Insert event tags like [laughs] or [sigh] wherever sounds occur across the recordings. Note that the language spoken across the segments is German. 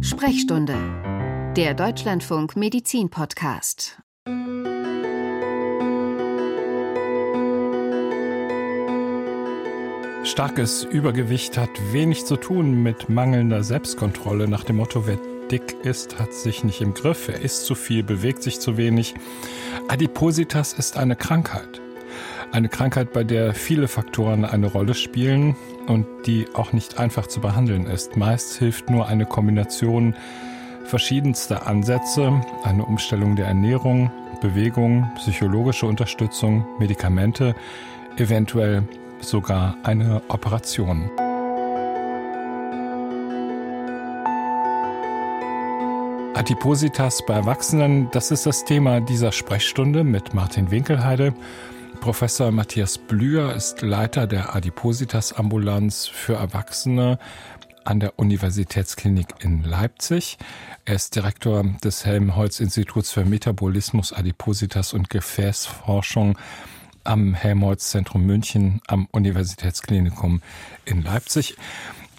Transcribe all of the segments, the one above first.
Sprechstunde, der Deutschlandfunk Medizin Podcast. Starkes Übergewicht hat wenig zu tun mit mangelnder Selbstkontrolle nach dem Motto, wer dick ist, hat sich nicht im Griff, er isst zu viel, bewegt sich zu wenig. Adipositas ist eine Krankheit. Eine Krankheit, bei der viele Faktoren eine Rolle spielen und die auch nicht einfach zu behandeln ist. Meist hilft nur eine Kombination verschiedenster Ansätze, eine Umstellung der Ernährung, Bewegung, psychologische Unterstützung, Medikamente, eventuell sogar eine Operation. Adipositas bei Erwachsenen, das ist das Thema dieser Sprechstunde mit Martin Winkelheide. Professor Matthias Blüher ist Leiter der Adipositas-Ambulanz für Erwachsene an der Universitätsklinik in Leipzig. Er ist Direktor des Helmholtz-Instituts für Metabolismus, Adipositas und Gefäßforschung am Helmholtz-Zentrum München am Universitätsklinikum in Leipzig.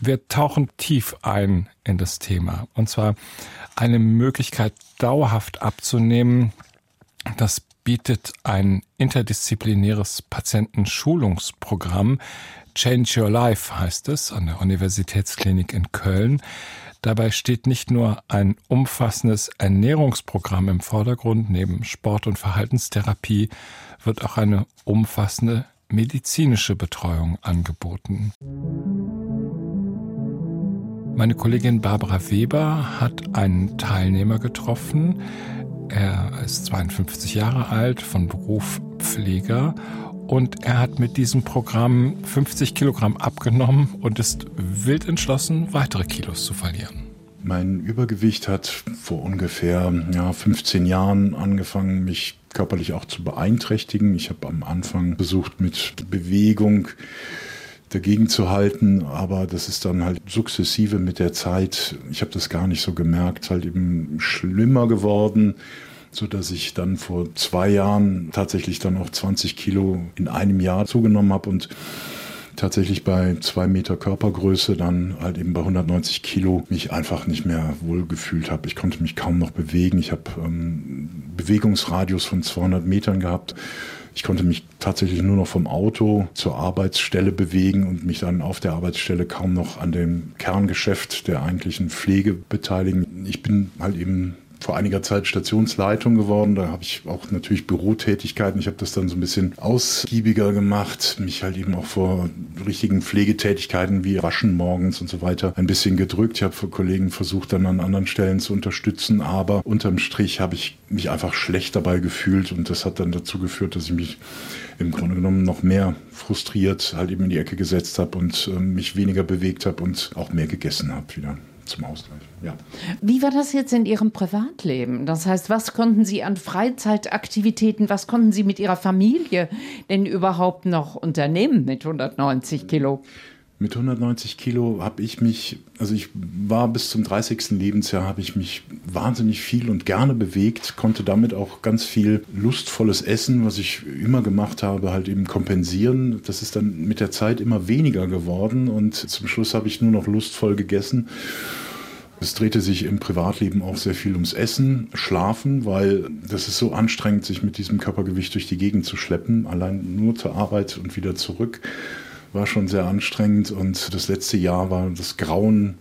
Wir tauchen tief ein in das Thema. Und zwar eine Möglichkeit dauerhaft abzunehmen, das bietet ein interdisziplinäres Patientenschulungsprogramm. Change Your Life heißt es an der Universitätsklinik in Köln. Dabei steht nicht nur ein umfassendes Ernährungsprogramm im Vordergrund, neben Sport- und Verhaltenstherapie wird auch eine umfassende medizinische Betreuung angeboten. Meine Kollegin Barbara Weber hat einen Teilnehmer getroffen. Er ist 52 Jahre alt, von Beruf Pfleger und er hat mit diesem Programm 50 Kilogramm abgenommen und ist wild entschlossen, weitere Kilos zu verlieren. Mein Übergewicht hat vor ungefähr ja, 15 Jahren angefangen, mich körperlich auch zu beeinträchtigen. Ich habe am Anfang versucht, mit Bewegung dagegen zu halten, aber das ist dann halt sukzessive mit der Zeit, ich habe das gar nicht so gemerkt, halt eben schlimmer geworden, so dass ich dann vor zwei Jahren tatsächlich dann auch 20 Kilo in einem Jahr zugenommen habe und tatsächlich bei zwei Meter Körpergröße dann halt eben bei 190 Kilo mich einfach nicht mehr wohl gefühlt habe. Ich konnte mich kaum noch bewegen. Ich habe ähm, Bewegungsradius von 200 Metern gehabt. Ich konnte mich tatsächlich nur noch vom Auto zur Arbeitsstelle bewegen und mich dann auf der Arbeitsstelle kaum noch an dem Kerngeschäft der eigentlichen Pflege beteiligen. Ich bin halt eben vor einiger Zeit Stationsleitung geworden. Da habe ich auch natürlich Bürotätigkeiten. Ich habe das dann so ein bisschen ausgiebiger gemacht, mich halt eben auch vor richtigen Pflegetätigkeiten wie Waschen morgens und so weiter ein bisschen gedrückt. Ich habe für Kollegen versucht, dann an anderen Stellen zu unterstützen, aber unterm Strich habe ich mich einfach schlecht dabei gefühlt und das hat dann dazu geführt, dass ich mich im Grunde genommen noch mehr frustriert halt eben in die Ecke gesetzt habe und äh, mich weniger bewegt habe und auch mehr gegessen habe wieder zum Ausgleich. Ja. Wie war das jetzt in Ihrem Privatleben? Das heißt, was konnten Sie an Freizeitaktivitäten, was konnten Sie mit Ihrer Familie denn überhaupt noch unternehmen mit 190 Kilo? Mit 190 Kilo habe ich mich, also ich war bis zum 30. Lebensjahr, habe ich mich wahnsinnig viel und gerne bewegt, konnte damit auch ganz viel lustvolles Essen, was ich immer gemacht habe, halt eben kompensieren. Das ist dann mit der Zeit immer weniger geworden und zum Schluss habe ich nur noch lustvoll gegessen. Es drehte sich im Privatleben auch sehr viel ums Essen, Schlafen, weil das ist so anstrengend, sich mit diesem Körpergewicht durch die Gegend zu schleppen, allein nur zur Arbeit und wieder zurück war schon sehr anstrengend und das letzte Jahr war das Grauen,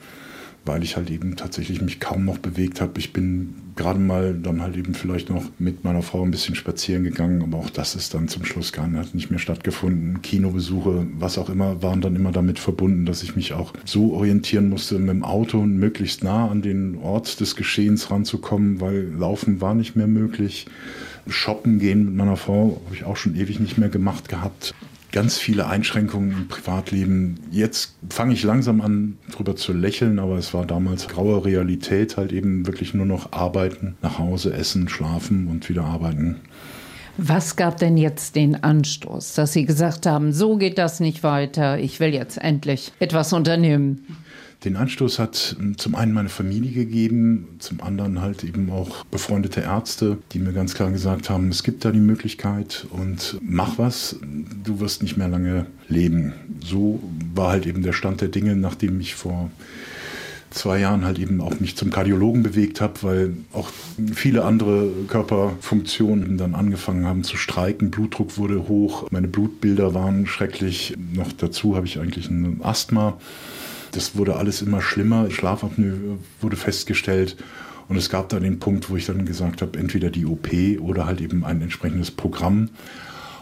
weil ich halt eben tatsächlich mich kaum noch bewegt habe. Ich bin gerade mal dann halt eben vielleicht noch mit meiner Frau ein bisschen spazieren gegangen, aber auch das ist dann zum Schluss gar nicht mehr stattgefunden. Kinobesuche, was auch immer, waren dann immer damit verbunden, dass ich mich auch so orientieren musste, mit dem Auto möglichst nah an den Ort des Geschehens ranzukommen, weil Laufen war nicht mehr möglich. Shoppen gehen mit meiner Frau habe ich auch schon ewig nicht mehr gemacht gehabt ganz viele Einschränkungen im Privatleben. Jetzt fange ich langsam an, drüber zu lächeln, aber es war damals graue Realität, halt eben wirklich nur noch arbeiten, nach Hause, essen, schlafen und wieder arbeiten. Was gab denn jetzt den Anstoß, dass Sie gesagt haben, so geht das nicht weiter, ich will jetzt endlich etwas unternehmen? Den Anstoß hat hm, zum einen meine Familie gegeben, zum anderen halt eben auch befreundete Ärzte, die mir ganz klar gesagt haben, es gibt da die Möglichkeit und mach was, du wirst nicht mehr lange leben. So war halt eben der Stand der Dinge, nachdem ich vor zwei Jahren halt eben auch mich zum Kardiologen bewegt habe, weil auch viele andere Körperfunktionen dann angefangen haben zu streiken. Blutdruck wurde hoch, meine Blutbilder waren schrecklich. Noch dazu habe ich eigentlich ein Asthma. Das wurde alles immer schlimmer. Schlafapnoe wurde festgestellt. Und es gab dann den Punkt, wo ich dann gesagt habe, entweder die OP oder halt eben ein entsprechendes Programm.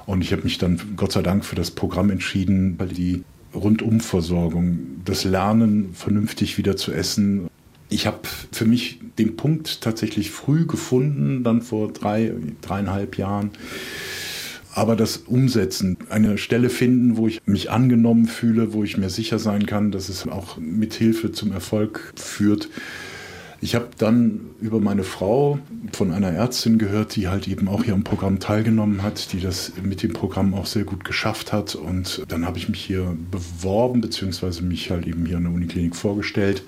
Und ich habe mich dann Gott sei Dank für das Programm entschieden, weil die Rundumversorgung, das Lernen, vernünftig wieder zu essen. Ich habe für mich den Punkt tatsächlich früh gefunden, dann vor drei, dreieinhalb Jahren. Aber das Umsetzen, eine Stelle finden, wo ich mich angenommen fühle, wo ich mir sicher sein kann, dass es auch mit Hilfe zum Erfolg führt, ich habe dann über meine Frau von einer Ärztin gehört, die halt eben auch hier am Programm teilgenommen hat, die das mit dem Programm auch sehr gut geschafft hat. Und dann habe ich mich hier beworben, beziehungsweise mich halt eben hier an der Uniklinik vorgestellt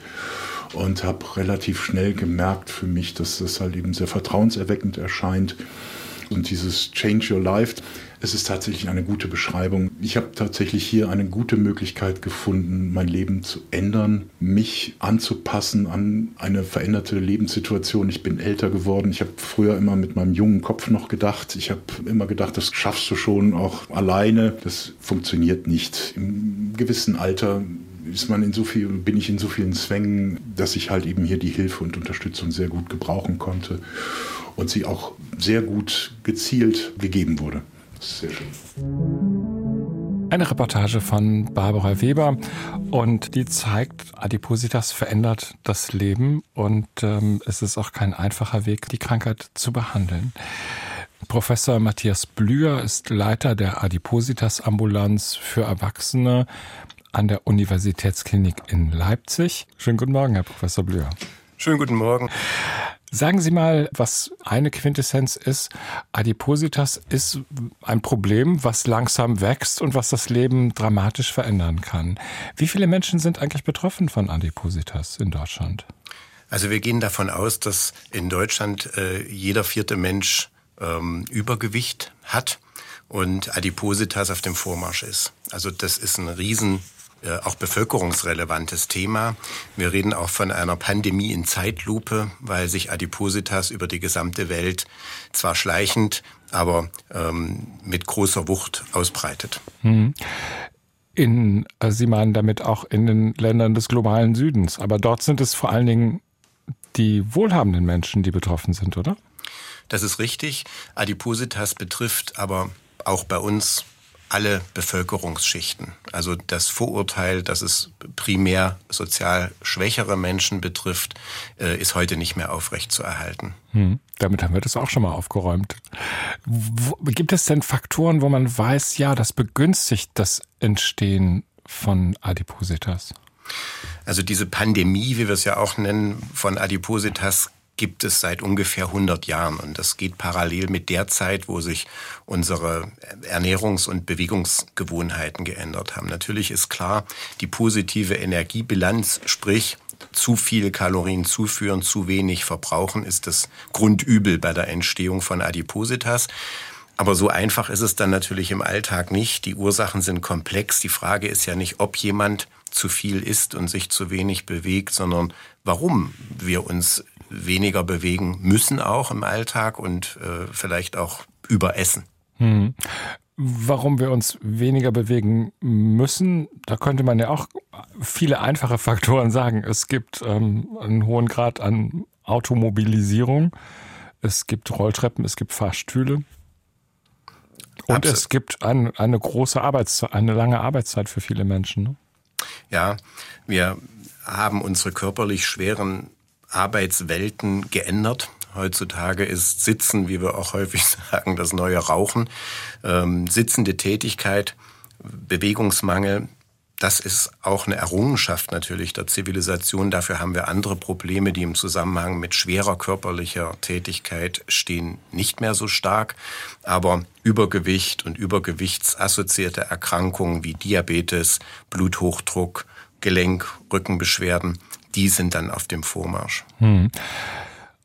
und habe relativ schnell gemerkt für mich, dass das halt eben sehr vertrauenserweckend erscheint. Und dieses Change Your Life, es ist tatsächlich eine gute Beschreibung. Ich habe tatsächlich hier eine gute Möglichkeit gefunden, mein Leben zu ändern, mich anzupassen an eine veränderte Lebenssituation. Ich bin älter geworden. Ich habe früher immer mit meinem jungen Kopf noch gedacht. Ich habe immer gedacht, das schaffst du schon auch alleine. Das funktioniert nicht. Im gewissen Alter ist man in so viel, bin ich in so vielen Zwängen, dass ich halt eben hier die Hilfe und Unterstützung sehr gut gebrauchen konnte und sie auch sehr gut gezielt gegeben wurde. Sehr schön. Eine Reportage von Barbara Weber und die zeigt, Adipositas verändert das Leben und ähm, es ist auch kein einfacher Weg, die Krankheit zu behandeln. Professor Matthias Blüher ist Leiter der Adipositas-Ambulanz für Erwachsene an der Universitätsklinik in Leipzig. Schönen guten Morgen, Herr Professor Blüher. Schönen guten Morgen. Sagen Sie mal, was eine Quintessenz ist. Adipositas ist ein Problem, was langsam wächst und was das Leben dramatisch verändern kann. Wie viele Menschen sind eigentlich betroffen von Adipositas in Deutschland? Also wir gehen davon aus, dass in Deutschland äh, jeder vierte Mensch ähm, Übergewicht hat und Adipositas auf dem Vormarsch ist. Also das ist ein riesen äh, auch bevölkerungsrelevantes Thema. Wir reden auch von einer Pandemie in Zeitlupe, weil sich Adipositas über die gesamte Welt zwar schleichend, aber ähm, mit großer Wucht ausbreitet. Hm. In, also Sie meinen damit auch in den Ländern des globalen Südens, aber dort sind es vor allen Dingen die wohlhabenden Menschen, die betroffen sind, oder? Das ist richtig. Adipositas betrifft aber auch bei uns alle Bevölkerungsschichten. Also das Vorurteil, dass es primär sozial schwächere Menschen betrifft, äh, ist heute nicht mehr aufrechtzuerhalten. Hm. Damit haben wir das auch schon mal aufgeräumt. Wo, gibt es denn Faktoren, wo man weiß, ja, das begünstigt das Entstehen von Adipositas? Also diese Pandemie, wie wir es ja auch nennen, von Adipositas gibt es seit ungefähr 100 Jahren. Und das geht parallel mit der Zeit, wo sich unsere Ernährungs- und Bewegungsgewohnheiten geändert haben. Natürlich ist klar, die positive Energiebilanz, sprich zu viel Kalorien zuführen, zu wenig verbrauchen, ist das Grundübel bei der Entstehung von Adipositas. Aber so einfach ist es dann natürlich im Alltag nicht. Die Ursachen sind komplex. Die Frage ist ja nicht, ob jemand zu viel isst und sich zu wenig bewegt, sondern warum wir uns weniger bewegen müssen auch im Alltag und äh, vielleicht auch überessen. Hm. Warum wir uns weniger bewegen müssen, da könnte man ja auch viele einfache Faktoren sagen. Es gibt ähm, einen hohen Grad an Automobilisierung, es gibt Rolltreppen, es gibt Fahrstühle. Und Absolut. es gibt ein, eine große Arbeitszeit, eine lange Arbeitszeit für viele Menschen. Ne? Ja, wir haben unsere körperlich schweren Arbeitswelten geändert. Heutzutage ist Sitzen, wie wir auch häufig [laughs] sagen, das neue Rauchen. Ähm, sitzende Tätigkeit, Bewegungsmangel, das ist auch eine Errungenschaft natürlich der Zivilisation. Dafür haben wir andere Probleme, die im Zusammenhang mit schwerer körperlicher Tätigkeit stehen, nicht mehr so stark. Aber Übergewicht und übergewichtsassoziierte Erkrankungen wie Diabetes, Bluthochdruck, Gelenk, Rückenbeschwerden, die sind dann auf dem Vormarsch. Hm.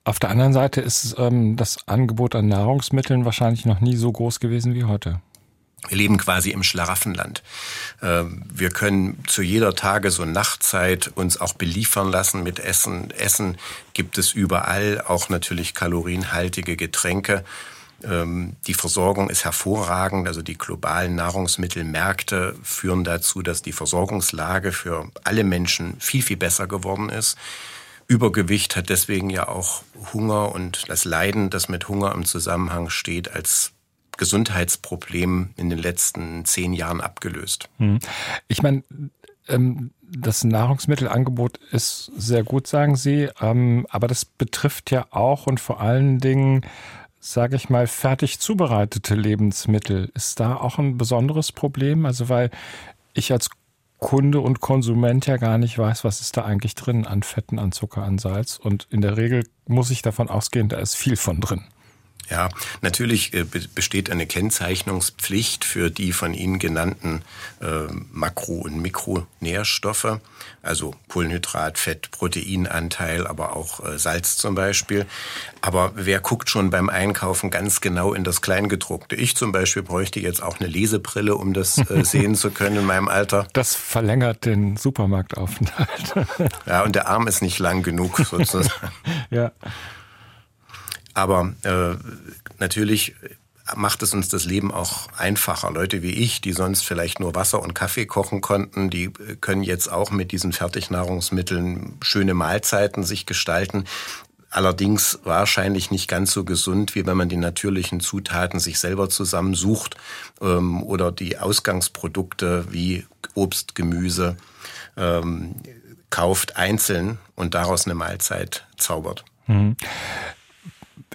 Auf der anderen Seite ist ähm, das Angebot an Nahrungsmitteln wahrscheinlich noch nie so groß gewesen wie heute. Wir leben quasi im Schlaraffenland. Ähm, wir können zu jeder Tages- und Nachtzeit uns auch beliefern lassen mit Essen. Essen gibt es überall, auch natürlich kalorienhaltige Getränke. Ähm, die Versorgung ist hervorragend, also die globalen Nahrungsmittelmärkte führen dazu, dass die Versorgungslage für alle Menschen viel, viel besser geworden ist. Übergewicht hat deswegen ja auch Hunger und das Leiden, das mit Hunger im Zusammenhang steht, als Gesundheitsproblem in den letzten zehn Jahren abgelöst. Hm. Ich meine, ähm, das Nahrungsmittelangebot ist sehr gut, sagen Sie, ähm, aber das betrifft ja auch und vor allen Dingen, sage ich mal, fertig zubereitete Lebensmittel. Ist da auch ein besonderes Problem? Also weil ich als Kunde und Konsument ja gar nicht weiß, was ist da eigentlich drin an Fetten, an Zucker, an Salz. Und in der Regel muss ich davon ausgehen, da ist viel von drin. Ja, natürlich äh, besteht eine Kennzeichnungspflicht für die von Ihnen genannten äh, Makro- und Mikronährstoffe, also Kohlenhydrat, Fett, Proteinanteil, aber auch äh, Salz zum Beispiel. Aber wer guckt schon beim Einkaufen ganz genau in das Kleingedruckte? Ich zum Beispiel bräuchte jetzt auch eine Lesebrille, um das äh, [laughs] sehen zu können in meinem Alter. Das verlängert den Supermarktaufenthalt. ja, und der Arm ist nicht lang genug [laughs] sozusagen. ja. Aber äh, natürlich macht es uns das Leben auch einfacher. Leute wie ich, die sonst vielleicht nur Wasser und Kaffee kochen konnten, die können jetzt auch mit diesen Fertignahrungsmitteln schöne Mahlzeiten sich gestalten. Allerdings wahrscheinlich nicht ganz so gesund, wie wenn man die natürlichen Zutaten sich selber zusammensucht ähm, oder die Ausgangsprodukte wie Obst, Gemüse ähm, kauft einzeln und daraus eine Mahlzeit zaubert. Mhm.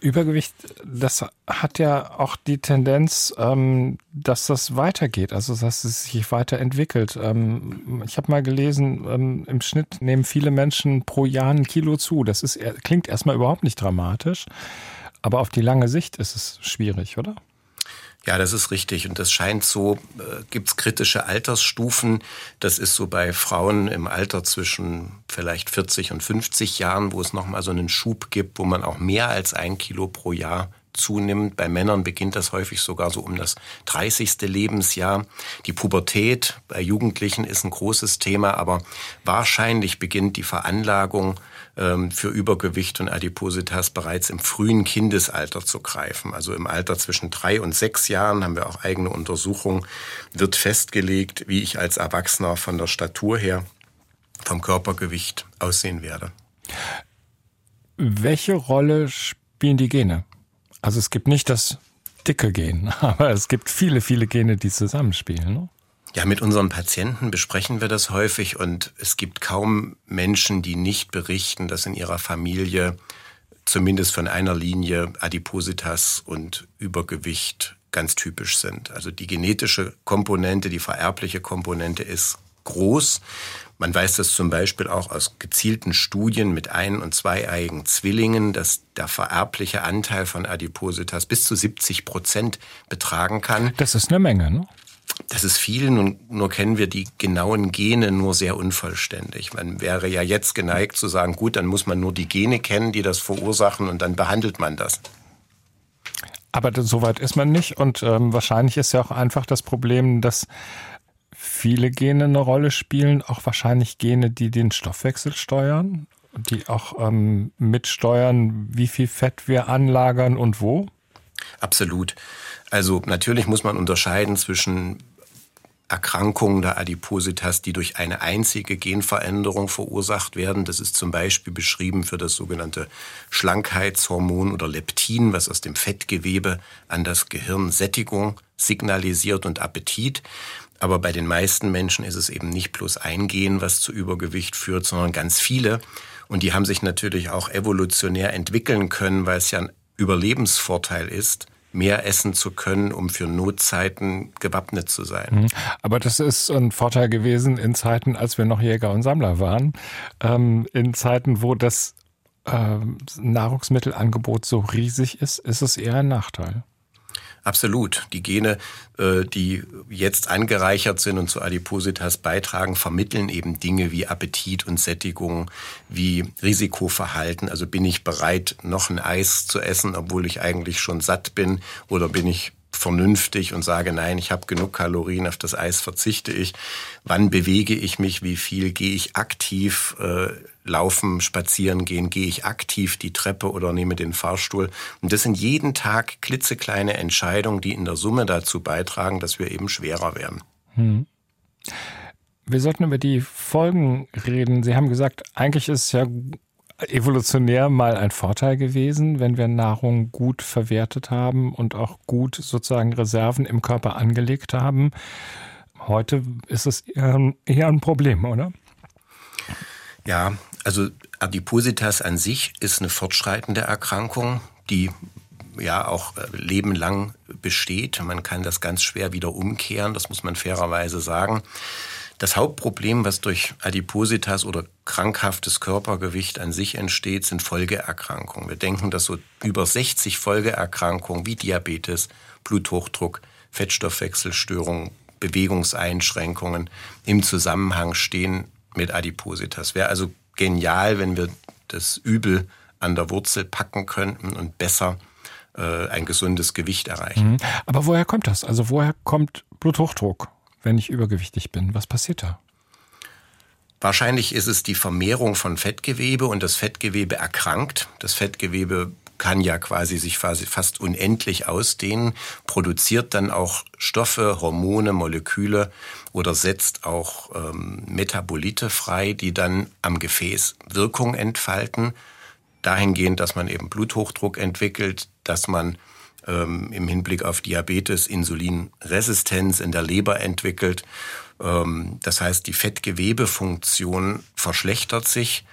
Übergewicht, das hat ja auch die Tendenz, ähm, dass das weitergeht, also dass es sich weiterentwickelt. Ähm, ich habe mal gelesen, ähm, im Schnitt nehmen viele Menschen pro Jahr ein Kilo zu. Das ist, klingt erstmal überhaupt nicht dramatisch, aber auf die lange Sicht ist es schwierig, oder? Ja, das ist richtig. Und das scheint so, äh, gibt's kritische Altersstufen. Das ist so bei Frauen im Alter zwischen vielleicht 40 und 50 Jahren, wo es nochmal so einen Schub gibt, wo man auch mehr als ein Kilo pro Jahr zunimmt. Bei Männern beginnt das häufig sogar so um das 30. Lebensjahr. Die Pubertät bei Jugendlichen ist ein großes Thema, aber wahrscheinlich beginnt die Veranlagung für Übergewicht und Adipositas bereits im frühen Kindesalter zu greifen. Also im Alter zwischen drei und sechs Jahren haben wir auch eigene Untersuchungen, wird festgelegt, wie ich als Erwachsener von der Statur her, vom Körpergewicht aussehen werde. Welche Rolle spielen die Gene? Also es gibt nicht das dicke Gen, [laughs] aber es gibt viele, viele Gene, die zusammenspielen. Ne? Ja, mit unseren Patienten besprechen wir das häufig und es gibt kaum Menschen, die nicht berichten, dass in ihrer Familie zumindest von einer Linie Adipositas und Übergewicht ganz typisch sind. Also die genetische Komponente, die vererbliche Komponente ist groß. Man weiß das zum Beispiel auch aus gezielten Studien mit ein- und zweieigen Zwillingen, dass der vererbliche Anteil von Adipositas bis zu 70 Prozent betragen kann. Das ist eine Menge, ne? Das ist viel, nun, nur kennen wir die genauen Gene nur sehr unvollständig. Man wäre ja jetzt geneigt zu sagen, gut, dann muss man nur die Gene kennen, die das verursachen und dann behandelt man das. Aber so weit ist man nicht und ähm, wahrscheinlich ist ja auch einfach das Problem, dass viele Gene eine Rolle spielen, auch wahrscheinlich Gene, die den Stoffwechsel steuern, die auch ähm, mitsteuern, wie viel Fett wir anlagern und wo. Absolut. Also natürlich muss man unterscheiden zwischen Erkrankungen der Adipositas, die durch eine einzige Genveränderung verursacht werden. Das ist zum Beispiel beschrieben für das sogenannte Schlankheitshormon oder Leptin, was aus dem Fettgewebe an das Gehirn Sättigung signalisiert und Appetit. Aber bei den meisten Menschen ist es eben nicht bloß ein Gen, was zu Übergewicht führt, sondern ganz viele. Und die haben sich natürlich auch evolutionär entwickeln können, weil es ja ein Überlebensvorteil ist, mehr essen zu können, um für Notzeiten gewappnet zu sein. Mhm. Aber das ist ein Vorteil gewesen in Zeiten, als wir noch Jäger und Sammler waren. Ähm, in Zeiten, wo das äh, Nahrungsmittelangebot so riesig ist, ist es eher ein Nachteil. Absolut. Die Gene, äh, die jetzt angereichert sind und zu Adipositas beitragen, vermitteln eben Dinge wie Appetit und Sättigung, wie Risikoverhalten. Also bin ich bereit, noch ein Eis zu essen, obwohl ich eigentlich schon satt bin, oder bin ich vernünftig und sage, nein, ich habe genug Kalorien, auf das Eis verzichte ich. Wann bewege ich mich, wie viel gehe ich aktiv äh, laufen, spazieren gehen, gehe ich aktiv die Treppe oder nehme den Fahrstuhl. Und das sind jeden Tag klitzekleine Entscheidungen, die in der Summe dazu beitragen, dass wir eben schwerer werden. Hm. Wir sollten über die Folgen reden. Sie haben gesagt, eigentlich ist es ja evolutionär mal ein Vorteil gewesen, wenn wir Nahrung gut verwertet haben und auch gut sozusagen Reserven im Körper angelegt haben. Heute ist es eher, eher ein Problem, oder? Ja, also Adipositas an sich ist eine fortschreitende Erkrankung, die ja auch äh, lebenlang besteht. Man kann das ganz schwer wieder umkehren, das muss man fairerweise sagen. Das Hauptproblem, was durch Adipositas oder krankhaftes Körpergewicht an sich entsteht, sind Folgeerkrankungen. Wir denken, dass so über 60 Folgeerkrankungen wie Diabetes, Bluthochdruck, Fettstoffwechselstörungen, Bewegungseinschränkungen im Zusammenhang stehen mit Adipositas. Wäre also genial, wenn wir das Übel an der Wurzel packen könnten und besser äh, ein gesundes Gewicht erreichen. Mhm. Aber woher kommt das? Also woher kommt Bluthochdruck, wenn ich übergewichtig bin? Was passiert da? Wahrscheinlich ist es die Vermehrung von Fettgewebe und das Fettgewebe erkrankt. Das Fettgewebe kann ja quasi sich fast unendlich ausdehnen, produziert dann auch Stoffe, Hormone, Moleküle oder setzt auch ähm, Metabolite frei, die dann am Gefäß Wirkung entfalten. Dahingehend, dass man eben Bluthochdruck entwickelt, dass man ähm, im Hinblick auf Diabetes Insulinresistenz in der Leber entwickelt. Ähm, das heißt, die Fettgewebefunktion verschlechtert sich.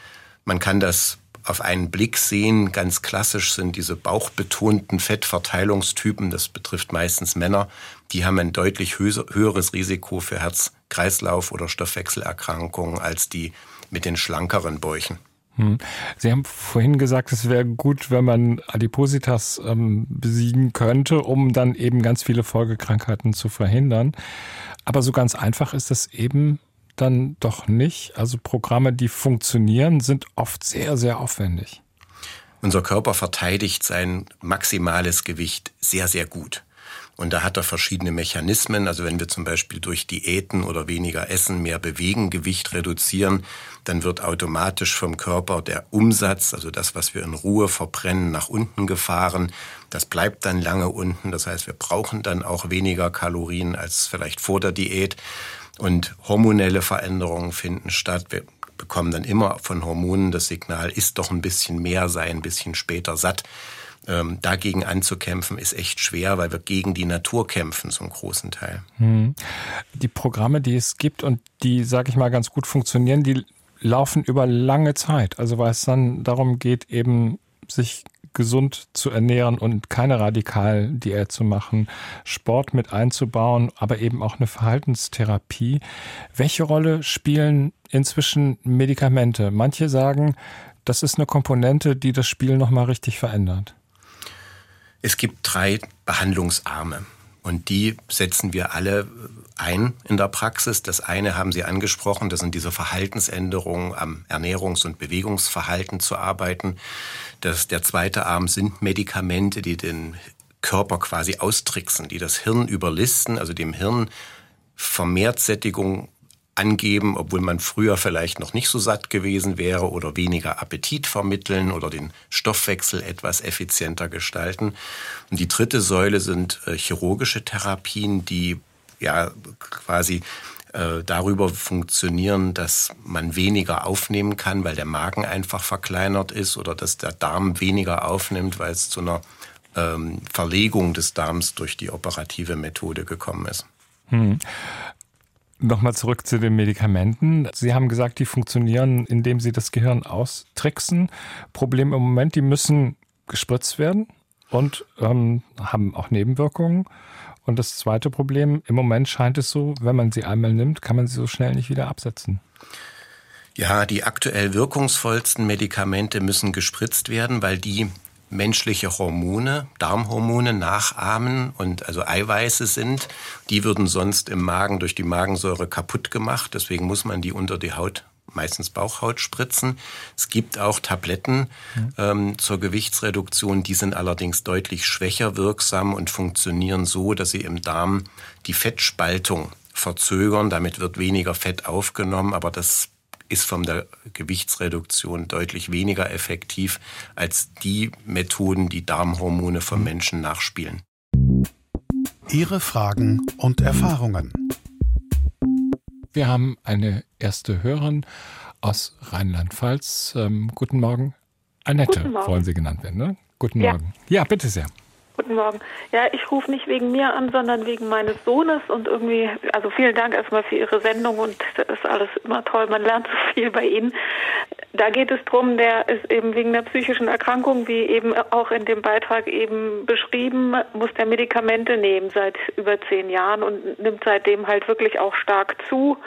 Man kann das auf einen Blick sehen. Ganz klassisch sind diese bauchbetonten Fettverteilungstypen, das betrifft meistens Männer, die haben ein deutlich höheres Risiko für Herz-Kreislauf- oder Stoffwechselerkrankungen als die mit den schlankeren Bäuchen. Hm. Sie haben vorhin gesagt, es wäre gut, wenn man Adipositas ähm, besiegen könnte, um dann eben ganz viele Folgekrankheiten zu verhindern. Aber so ganz einfach ist es eben dann doch nicht. Also Programme, die funktionieren, sind oft sehr, sehr aufwendig. Unser Körper verteidigt sein maximales Gewicht sehr, sehr gut. Und da hat er verschiedene Mechanismen. Also wenn wir zum Beispiel durch Diäten oder weniger Essen mehr bewegen, Gewicht reduzieren, dann wird automatisch vom Körper der Umsatz, also das, was wir in Ruhe verbrennen, nach unten gefahren. Das bleibt dann lange unten. Das heißt, wir brauchen dann auch weniger Kalorien als vielleicht vor der Diät. Und hormonelle Veränderungen finden statt. Wir bekommen dann immer von Hormonen das Signal, ist doch ein bisschen mehr, sei ein bisschen später satt. Ähm, dagegen anzukämpfen ist echt schwer, weil wir gegen die Natur kämpfen zum großen Teil. Hm. Die Programme, die es gibt und die, sage ich mal, ganz gut funktionieren, die laufen über lange Zeit. Also weil es dann darum geht, eben sich gesund zu ernähren und keine Radikaldiät zu machen, Sport mit einzubauen, aber eben auch eine Verhaltenstherapie. Welche Rolle spielen inzwischen Medikamente? Manche sagen, das ist eine Komponente, die das Spiel nochmal richtig verändert. Es gibt drei Behandlungsarme. Und die setzen wir alle ein in der Praxis. Das eine haben Sie angesprochen, das sind diese Verhaltensänderungen am Ernährungs- und Bewegungsverhalten zu arbeiten. Das, der zweite Arm sind Medikamente, die den Körper quasi austricksen, die das Hirn überlisten, also dem Hirn vermehrt Sättigung angeben, obwohl man früher vielleicht noch nicht so satt gewesen wäre oder weniger Appetit vermitteln oder den Stoffwechsel etwas effizienter gestalten. Und die dritte Säule sind äh, chirurgische Therapien, die ja quasi äh, darüber funktionieren, dass man weniger aufnehmen kann, weil der Magen einfach verkleinert ist oder dass der Darm weniger aufnimmt, weil es zu einer ähm, Verlegung des Darms durch die operative Methode gekommen ist. Hm. Nochmal zurück zu den Medikamenten. Sie haben gesagt, die funktionieren, indem sie das Gehirn austricksen. Problem im Moment, die müssen gespritzt werden und ähm, haben auch Nebenwirkungen. Und das zweite Problem, im Moment scheint es so, wenn man sie einmal nimmt, kann man sie so schnell nicht wieder absetzen. Ja, die aktuell wirkungsvollsten Medikamente müssen gespritzt werden, weil die menschliche Hormone, Darmhormone nachahmen und also Eiweiße sind. Die würden sonst im Magen durch die Magensäure kaputt gemacht. Deswegen muss man die unter die Haut meistens Bauchhautspritzen. Es gibt auch Tabletten ähm, zur Gewichtsreduktion, die sind allerdings deutlich schwächer wirksam und funktionieren so, dass sie im Darm die Fettspaltung verzögern. Damit wird weniger Fett aufgenommen, aber das ist von der Gewichtsreduktion deutlich weniger effektiv als die Methoden, die Darmhormone von Menschen nachspielen. Ihre Fragen und Erfahrungen. Wir haben eine erste Hörerin aus Rheinland-Pfalz. Ähm, guten Morgen. Annette Guten Morgen. wollen Sie genannt werden, ne? Guten Ja. Morgen. Ja, bitte sehr. Guten Morgen. Ja, ich rufe nicht wegen mir an, sondern wegen meines Sohnes und irgendwie, also vielen Dank erstmal für Ihre Sendung und das ist alles immer toll, man lernt so viel bei Ihnen. Da geht es drum, der ist eben wegen der psychischen Erkrankung, wie eben auch in dem Beitrag eben beschrieben, muss der Medikamente nehmen seit über zehn Jahren und nimmt seitdem halt wirklich auch stark zu.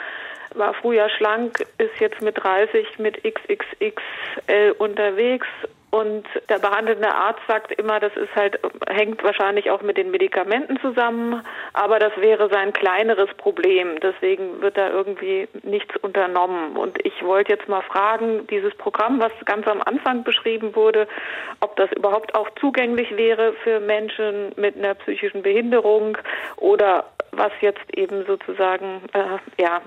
War früher schlank, ist jetzt mit 30 mit XXXL unterwegs und der behandelnde Arzt sagt immer, das ist halt, hängt wahrscheinlich auch mit den Medikamenten zusammen, aber das wäre sein kleineres Problem. Deswegen wird da irgendwie nichts unternommen. Und ich wollte jetzt mal fragen, dieses Programm, was ganz am Anfang beschrieben wurde, ob das überhaupt auch zugänglich wäre für Menschen mit einer psychischen Behinderung oder was jetzt eben sozusagen, äh, ja,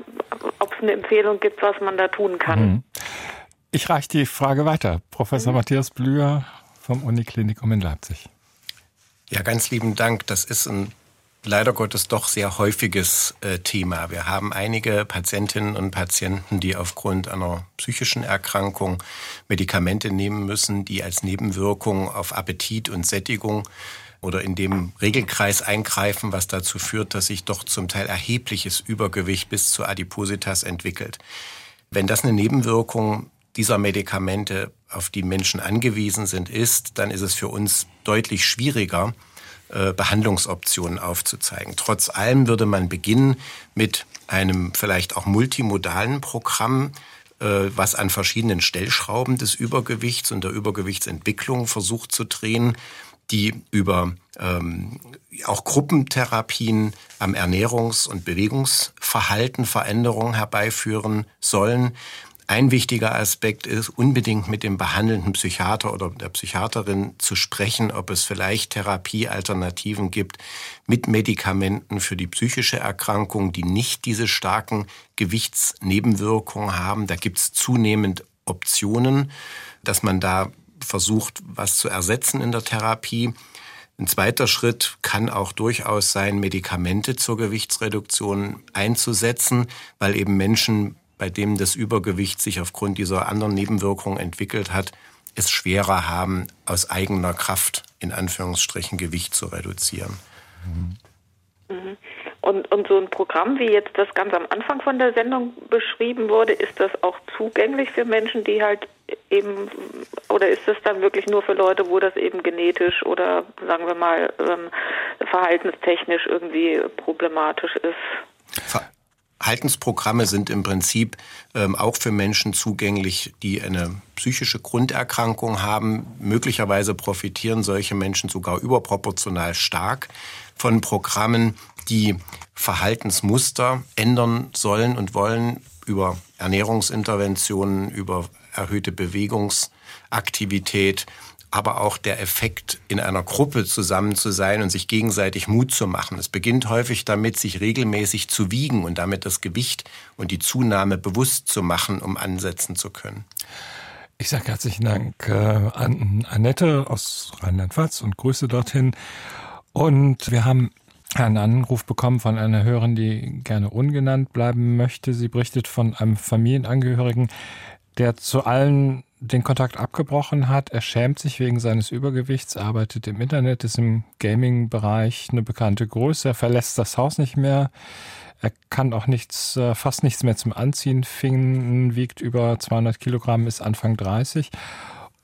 ob es eine Empfehlung gibt, was man da tun kann. Mhm. Ich reiche die Frage weiter. Professor Mhm. Matthias Blüher vom Uniklinikum in Leipzig. Ja, ganz lieben Dank. Das ist ein leider Gottes doch sehr häufiges äh, Thema. Wir haben einige Patientinnen und Patienten, die aufgrund einer psychischen Erkrankung Medikamente nehmen müssen, die als Nebenwirkung auf Appetit und Sättigung oder in dem Regelkreis eingreifen, was dazu führt, dass sich doch zum Teil erhebliches Übergewicht bis zu Adipositas entwickelt. Wenn das eine Nebenwirkung dieser Medikamente, auf die Menschen angewiesen sind, ist, dann ist es für uns deutlich schwieriger, äh, Behandlungsoptionen aufzuzeigen. Trotz allem würde man beginnen mit einem vielleicht auch multimodalen Programm, äh, was an verschiedenen Stellschrauben des Übergewichts und der Übergewichtsentwicklung versucht zu drehen, die über ähm, auch Gruppentherapien am Ernährungs- und Bewegungsverhalten Veränderungen herbeiführen sollen. Ein wichtiger Aspekt ist, unbedingt mit dem behandelnden Psychiater oder der Psychiaterin zu sprechen, ob es vielleicht Therapiealternativen gibt mit Medikamenten für die psychische Erkrankung, die nicht diese starken Gewichtsnebenwirkungen haben. Da gibt es zunehmend Optionen, dass man da versucht, was zu ersetzen in der Therapie. Ein zweiter Schritt kann auch durchaus sein, Medikamente zur Gewichtsreduktion einzusetzen, weil eben Menschen, bei denen das Übergewicht sich aufgrund dieser anderen Nebenwirkungen entwickelt hat, es schwerer haben, aus eigener Kraft in Anführungsstrichen Gewicht zu reduzieren. Und, und so ein Programm, wie jetzt das ganz am Anfang von der Sendung beschrieben wurde, ist das auch zugänglich für Menschen, die halt eben, oder ist das dann wirklich nur für Leute, wo das eben genetisch oder sagen wir mal ähm, verhaltenstechnisch irgendwie problematisch ist? Verhaltensprogramme sind im Prinzip ähm, auch für Menschen zugänglich, die eine psychische Grunderkrankung haben. Möglicherweise profitieren solche Menschen sogar überproportional stark von Programmen, die Verhaltensmuster ändern sollen und wollen über Ernährungsinterventionen, über erhöhte Bewegungsaktivität, aber auch der Effekt, in einer Gruppe zusammen zu sein und sich gegenseitig Mut zu machen. Es beginnt häufig damit, sich regelmäßig zu wiegen und damit das Gewicht und die Zunahme bewusst zu machen, um ansetzen zu können. Ich sage herzlichen Dank äh, an Annette aus Rheinland-Pfalz und Grüße dorthin. Und wir haben einen Anruf bekommen von einer Hörerin, die gerne ungenannt bleiben möchte. Sie berichtet von einem Familienangehörigen, der zu allen den Kontakt abgebrochen hat. Er schämt sich wegen seines Übergewichts, arbeitet im Internet, ist im Gaming-Bereich eine bekannte Größe. Er verlässt das Haus nicht mehr. Er kann auch nichts, äh, fast nichts mehr zum Anziehen finden, wiegt über 200 Kilogramm, ist Anfang 30.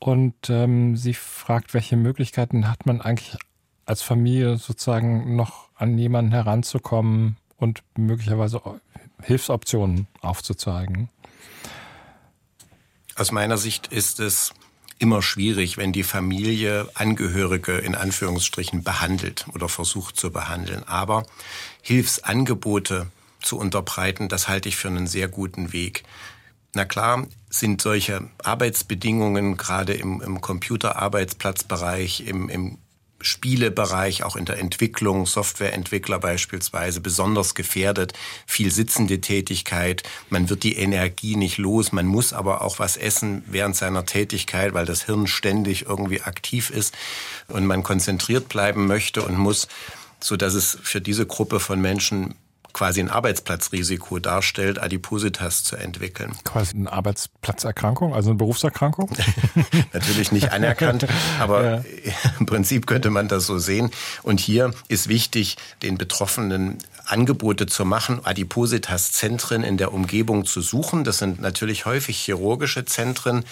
Und ähm, sie fragt, welche Möglichkeiten hat man eigentlich als Familie sozusagen noch an jemanden heranzukommen und möglicherweise Hilfsoptionen aufzuzeigen. Aus meiner Sicht ist es immer schwierig, wenn die Familie Angehörige in Anführungsstrichen behandelt oder versucht zu behandeln. Aber Hilfsangebote zu unterbreiten, das halte ich für einen sehr guten Weg. Na klar, sind solche Arbeitsbedingungen gerade im, im Computerarbeitsplatzbereich, im, im Spielebereich, auch in der Entwicklung, Softwareentwickler beispielsweise, besonders gefährdet. Viel sitzende Tätigkeit, man wird die Energie nicht los, man muss aber auch was essen während seiner Tätigkeit, weil das Hirn ständig irgendwie aktiv ist und man konzentriert bleiben möchte und muss, so dass es für diese Gruppe von Menschen quasi ein Arbeitsplatzrisiko darstellt, Adipositas zu entwickeln. Quasi eine Arbeitsplatzerkrankung, also eine Berufserkrankung? [laughs] Natürlich nicht anerkannt, aber ja. im Prinzip könnte man das so sehen. Und hier ist wichtig, den Betroffenen Angebote zu machen, Adipositas-Zentren in der Umgebung zu suchen. Das sind natürlich häufig chirurgische Zentren,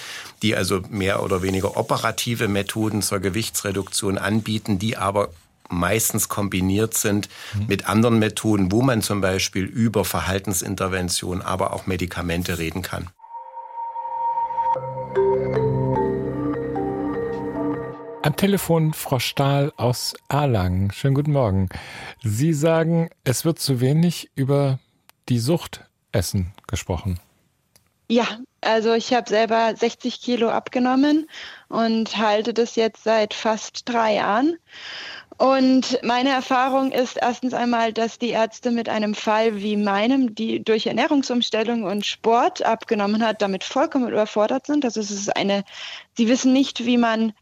die also mehr oder weniger operative Methoden zur Gewichtsreduktion anbieten, die aber meistens kombiniert sind mhm. mit anderen Methoden, wo man zum Beispiel über Verhaltensintervention, aber auch Medikamente reden kann. Am Telefon Frau Stahl aus Erlangen. Schönen guten Morgen. Sie sagen, es wird zu wenig über die Suchtessen gesprochen. Ja, also ich habe selber 60 Kilo abgenommen und halte das jetzt seit fast drei Jahren. Und meine Erfahrung ist erstens einmal, dass die Ärzte mit einem Fall wie meinem, die durch Ernährungsumstellung und Sport abgenommen hat, damit vollkommen überfordert sind. Also es ist eine, sie wissen nicht, wie man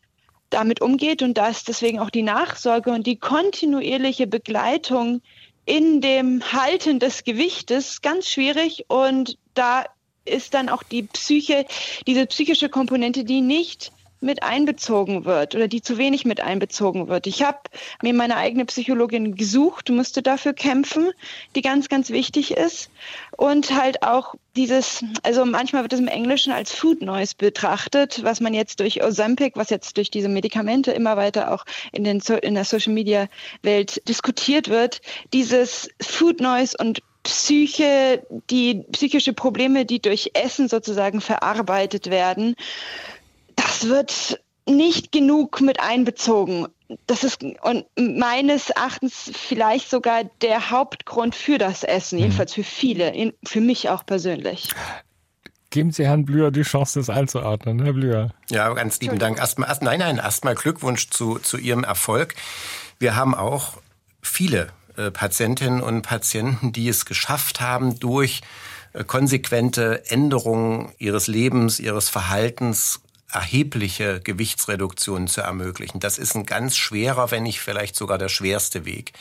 damit umgeht und da ist deswegen auch die Nachsorge und die kontinuierliche Begleitung in dem Halten des Gewichtes ganz schwierig und da ist dann auch die Psyche, diese psychische Komponente, die nicht mit einbezogen wird oder die zu wenig mit einbezogen wird. Ich habe mir meine eigene Psychologin gesucht, musste dafür kämpfen, die ganz, ganz wichtig ist. Und halt auch dieses, also manchmal wird es im Englischen als Food Noise betrachtet, was man jetzt durch Ozempic, was jetzt durch diese Medikamente immer weiter auch in, den, in der Social Media Welt diskutiert wird. Dieses Food Noise und Psyche, die psychische Probleme, die durch Essen sozusagen verarbeitet werden, das wird nicht genug mit einbezogen. Das ist und meines Erachtens vielleicht sogar der Hauptgrund für das Essen, mhm. jedenfalls für viele, für mich auch persönlich. Geben Sie Herrn Blüher die Chance, das einzuordnen, Herr Blüher. Ja, ganz lieben Dank. Erstmal, erst, nein, nein, erstmal Glückwunsch zu, zu Ihrem Erfolg. Wir haben auch viele äh, Patientinnen und Patienten, die es geschafft haben, durch äh, konsequente Änderungen ihres Lebens, ihres Verhaltens erhebliche Gewichtsreduktionen zu ermöglichen. Das ist ein ganz schwerer, wenn nicht vielleicht sogar der schwerste Weg.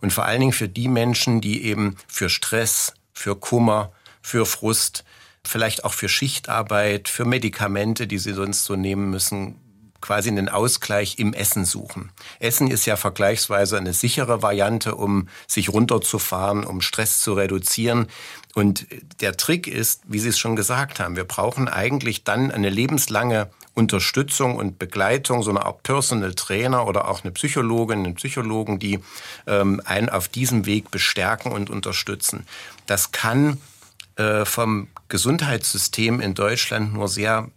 Und vor allen Dingen für die Menschen, die eben für Stress, für Kummer, für Frust, vielleicht auch für Schichtarbeit, für Medikamente, die sie sonst so nehmen müssen, quasi einen Ausgleich im Essen suchen. Essen ist ja vergleichsweise eine sichere Variante, um sich runterzufahren, um Stress zu reduzieren. Und der Trick ist, wie Sie es schon gesagt haben, wir brauchen eigentlich dann eine lebenslange Unterstützung und Begleitung, so eine Art Personal Trainer oder auch eine Psychologin, einen Psychologen, die ähm, einen auf diesem Weg bestärken und unterstützen. Das kann äh, vom Gesundheitssystem in Deutschland nur sehr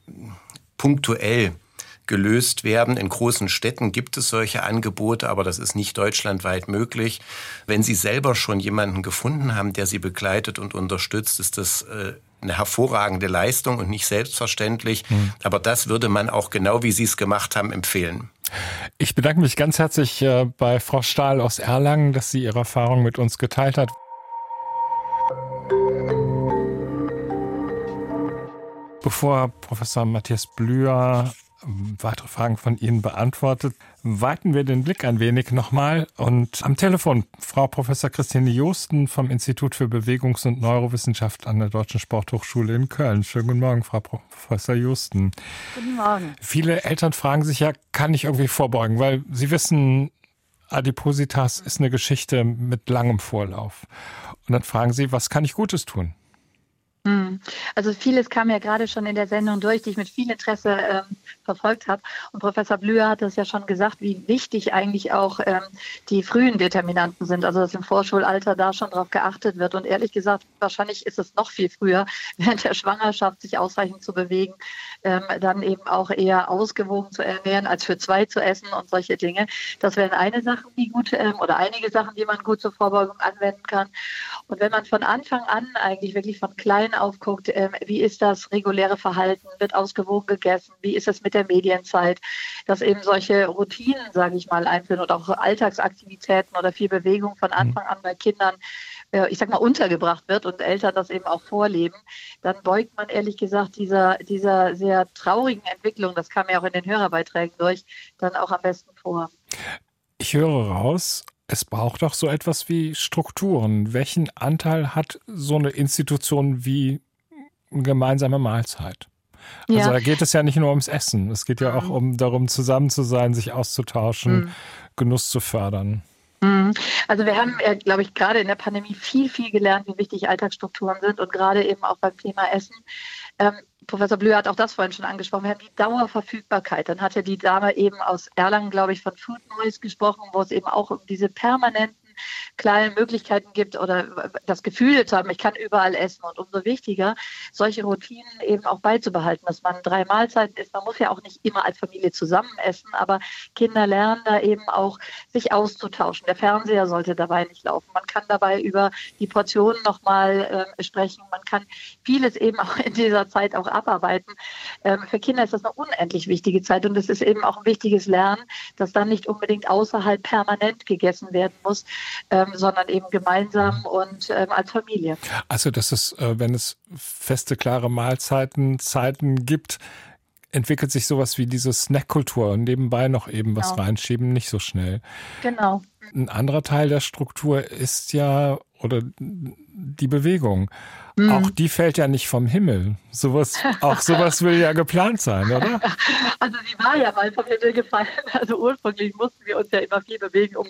punktuell gelöst werden. In großen Städten gibt es solche Angebote, aber das ist nicht deutschlandweit möglich. Wenn Sie selber schon jemanden gefunden haben, der Sie begleitet und unterstützt, ist das äh, eine hervorragende Leistung und nicht selbstverständlich. Mhm. Aber das würde man auch genau wie Sie es gemacht haben empfehlen. Ich bedanke mich ganz herzlich äh, bei Frau Stahl aus Erlangen, dass sie ihre Erfahrung mit uns geteilt hat. Bevor Professor Matthias Blüher weitere Fragen von Ihnen beantwortet. Weiten wir den Blick ein wenig nochmal und am Telefon Frau Professor Christine Josten vom Institut für Bewegungs- und Neurowissenschaft an der Deutschen Sporthochschule in Köln. Schönen guten Morgen, Frau Professor Josten. Guten Morgen. Viele Eltern fragen sich ja, kann ich irgendwie vorbeugen, weil sie wissen, Adipositas ist eine Geschichte mit langem Vorlauf. Und dann fragen sie, was kann ich Gutes tun? Hm. Also vieles kam ja gerade schon in der Sendung durch, die ich mit viel Interesse ähm, verfolgt habe. Und Professor Blüher hat es ja schon gesagt, wie wichtig eigentlich auch ähm, die frühen Determinanten sind. Also dass im Vorschulalter da schon darauf geachtet wird. Und ehrlich gesagt, wahrscheinlich ist es noch viel früher, [laughs] während der Schwangerschaft sich ausreichend zu bewegen, ähm, dann eben auch eher ausgewogen zu ernähren, als für zwei zu essen und solche Dinge. Das wären eine Sache, die gut ähm, oder einige Sachen, die man gut zur Vorbeugung anwenden kann. Und wenn man von Anfang an eigentlich wirklich von klein Kleinen aufguckt, ähm, wie ist das reguläre Verhalten, wird ausgewogen gegessen, wie ist es mit der Medienzeit, dass eben solche Routinen, sage ich mal, einführen und auch Alltagsaktivitäten oder viel Bewegung von mhm. Anfang an bei Kindern äh, ich sag mal, untergebracht wird und Eltern das eben auch vorleben, dann beugt man ehrlich gesagt dieser, dieser sehr traurigen Entwicklung, das kam ja auch in den Hörerbeiträgen durch, dann auch am besten vor. Ich höre raus, es braucht doch so etwas wie Strukturen. Welchen Anteil hat so eine Institution wie eine gemeinsame Mahlzeit? Also ja. da geht es ja nicht nur ums Essen, es geht ja auch mhm. um darum, zusammen zu sein, sich auszutauschen, mhm. Genuss zu fördern. Mhm. Also wir haben, glaube ich, gerade in der Pandemie viel, viel gelernt, wie wichtig Alltagsstrukturen sind und gerade eben auch beim Thema Essen. Professor Blüher hat auch das vorhin schon angesprochen. Wir haben die Dauerverfügbarkeit. Dann hatte die Dame eben aus Erlangen, glaube ich, von Food Noise gesprochen, wo es eben auch um diese permanenten kleine Möglichkeiten gibt oder das Gefühl zu haben, ich kann überall essen. Und umso wichtiger, solche Routinen eben auch beizubehalten, dass man drei Mahlzeiten isst. Man muss ja auch nicht immer als Familie zusammen essen, aber Kinder lernen da eben auch, sich auszutauschen. Der Fernseher sollte dabei nicht laufen. Man kann dabei über die Portionen nochmal äh, sprechen. Man kann vieles eben auch in dieser Zeit auch abarbeiten. Ähm, für Kinder ist das eine unendlich wichtige Zeit und es ist eben auch ein wichtiges Lernen, dass dann nicht unbedingt außerhalb permanent gegessen werden muss, ähm, sondern eben gemeinsam und ähm, als Familie. Also, dass es, äh, wenn es feste, klare Mahlzeiten, Zeiten gibt, entwickelt sich sowas wie diese Snackkultur und nebenbei noch eben was genau. reinschieben, nicht so schnell. Genau. Ein anderer Teil der Struktur ist ja, oder die Bewegung. Mhm. Auch die fällt ja nicht vom Himmel. Sowas, auch sowas will ja geplant sein, oder? [laughs] Also sie war ja mal vom Himmel gefallen. Also ursprünglich mussten wir uns ja immer viel bewegen, um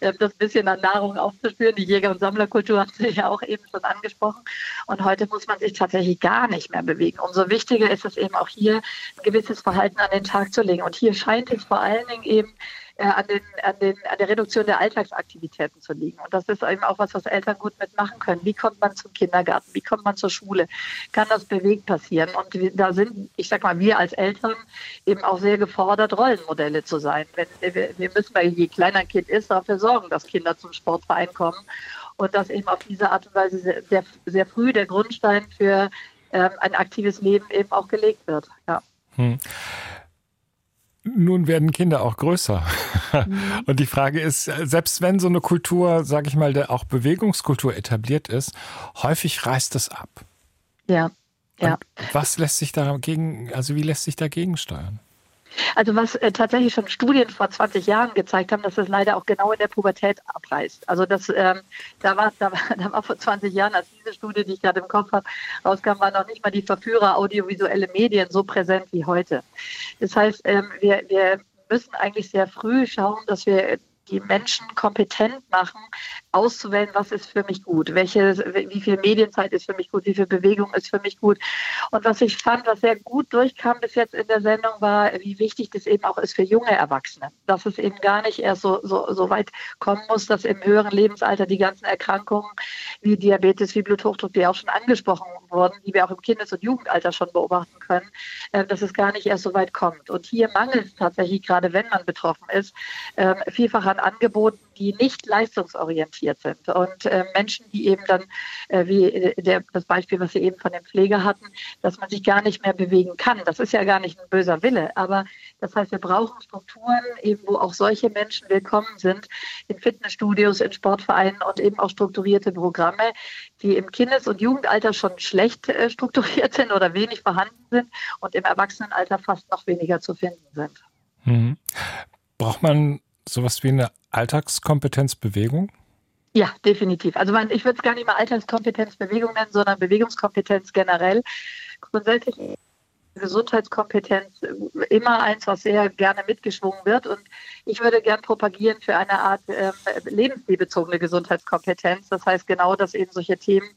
äh, das bisschen an Nahrung aufzuspüren. Die Jäger- und Sammlerkultur hat sich ja auch eben schon angesprochen. Und heute muss man sich tatsächlich gar nicht mehr bewegen. Umso wichtiger ist es eben auch hier, ein gewisses Verhalten an den Tag zu legen. Und hier scheint es vor allen Dingen eben äh, an, den, an, den, an der Reduktion der Alltagsaktivitäten zu liegen. Und das ist eben auch was, was Eltern gut mitmachen können. Wie kommt man zum Kindergarten? Wie kommt man zur Schule? Kann das bewegt passieren? Und da sind, ich sag mal, wir als Eltern eben auch sehr gefordert, Rollenmodelle zu sein. Wenn, wir, müssen, weil je kleiner ein Kind ist, dafür sorgen, dass Kinder zum Sportverein kommen und dass eben auf diese Art und Weise sehr, sehr, sehr früh der Grundstein für ähm, ein aktives Leben eben auch gelegt wird. Ja. Hm. Nun werden Kinder auch größer. Mhm. Und die Frage ist, selbst wenn so eine Kultur, sage ich mal, der auch Bewegungskultur etabliert ist, häufig reißt es ab. Ja. Ja. Und was lässt sich dagegen, also wie lässt sich dagegen steuern? Also was äh, tatsächlich schon Studien vor 20 Jahren gezeigt haben, dass es leider auch genau in der Pubertät abreißt. Also das, ähm, da, war, da, war, [laughs] da war vor 20 Jahren, als diese Studie, die ich gerade im Kopf habe, rauskam, waren noch nicht mal die Verführer audiovisuelle Medien so präsent wie heute. Das heißt, ähm, wir, wir müssen eigentlich sehr früh schauen, dass wir die Menschen kompetent machen, auszuwählen, was ist für mich gut, welche, wie viel Medienzeit ist für mich gut, wie viel Bewegung ist für mich gut. Und was ich fand, was sehr gut durchkam bis jetzt in der Sendung, war, wie wichtig das eben auch ist für junge Erwachsene. Dass es eben gar nicht erst so, so, so weit kommen muss, dass im höheren Lebensalter die ganzen Erkrankungen wie Diabetes, wie Bluthochdruck, die auch schon angesprochen wurden, die wir auch im Kindes- und Jugendalter schon beobachten können, äh, dass es gar nicht erst so weit kommt. Und hier mangelt es tatsächlich, gerade wenn man betroffen ist, äh, vielfach an Angeboten, die nicht leistungsorientiert sind. Und äh, Menschen, die eben dann, äh, wie äh, der, das Beispiel, was Sie eben von dem Pfleger hatten, dass man sich gar nicht mehr bewegen kann. Das ist ja gar nicht ein böser Wille. Aber das heißt, wir brauchen Strukturen, eben wo auch solche Menschen willkommen sind, in Fitnessstudios, in Sportvereinen und eben auch strukturierte Programme, die im Kindes- und Jugendalter schon schlecht äh, strukturiert sind oder wenig vorhanden sind und im Erwachsenenalter fast noch weniger zu finden sind. Mhm. Braucht man sowas wie eine Alltagskompetenzbewegung? Ja, definitiv. Also man, ich würde es gar nicht mal Alltagskompetenzbewegung nennen, sondern Bewegungskompetenz generell. Grundsätzlich Gesundheitskompetenz immer eins, was sehr gerne mitgeschwungen wird. Und ich würde gern propagieren für eine Art ähm, lebensstilbezogene Gesundheitskompetenz. Das heißt genau, dass eben solche Themen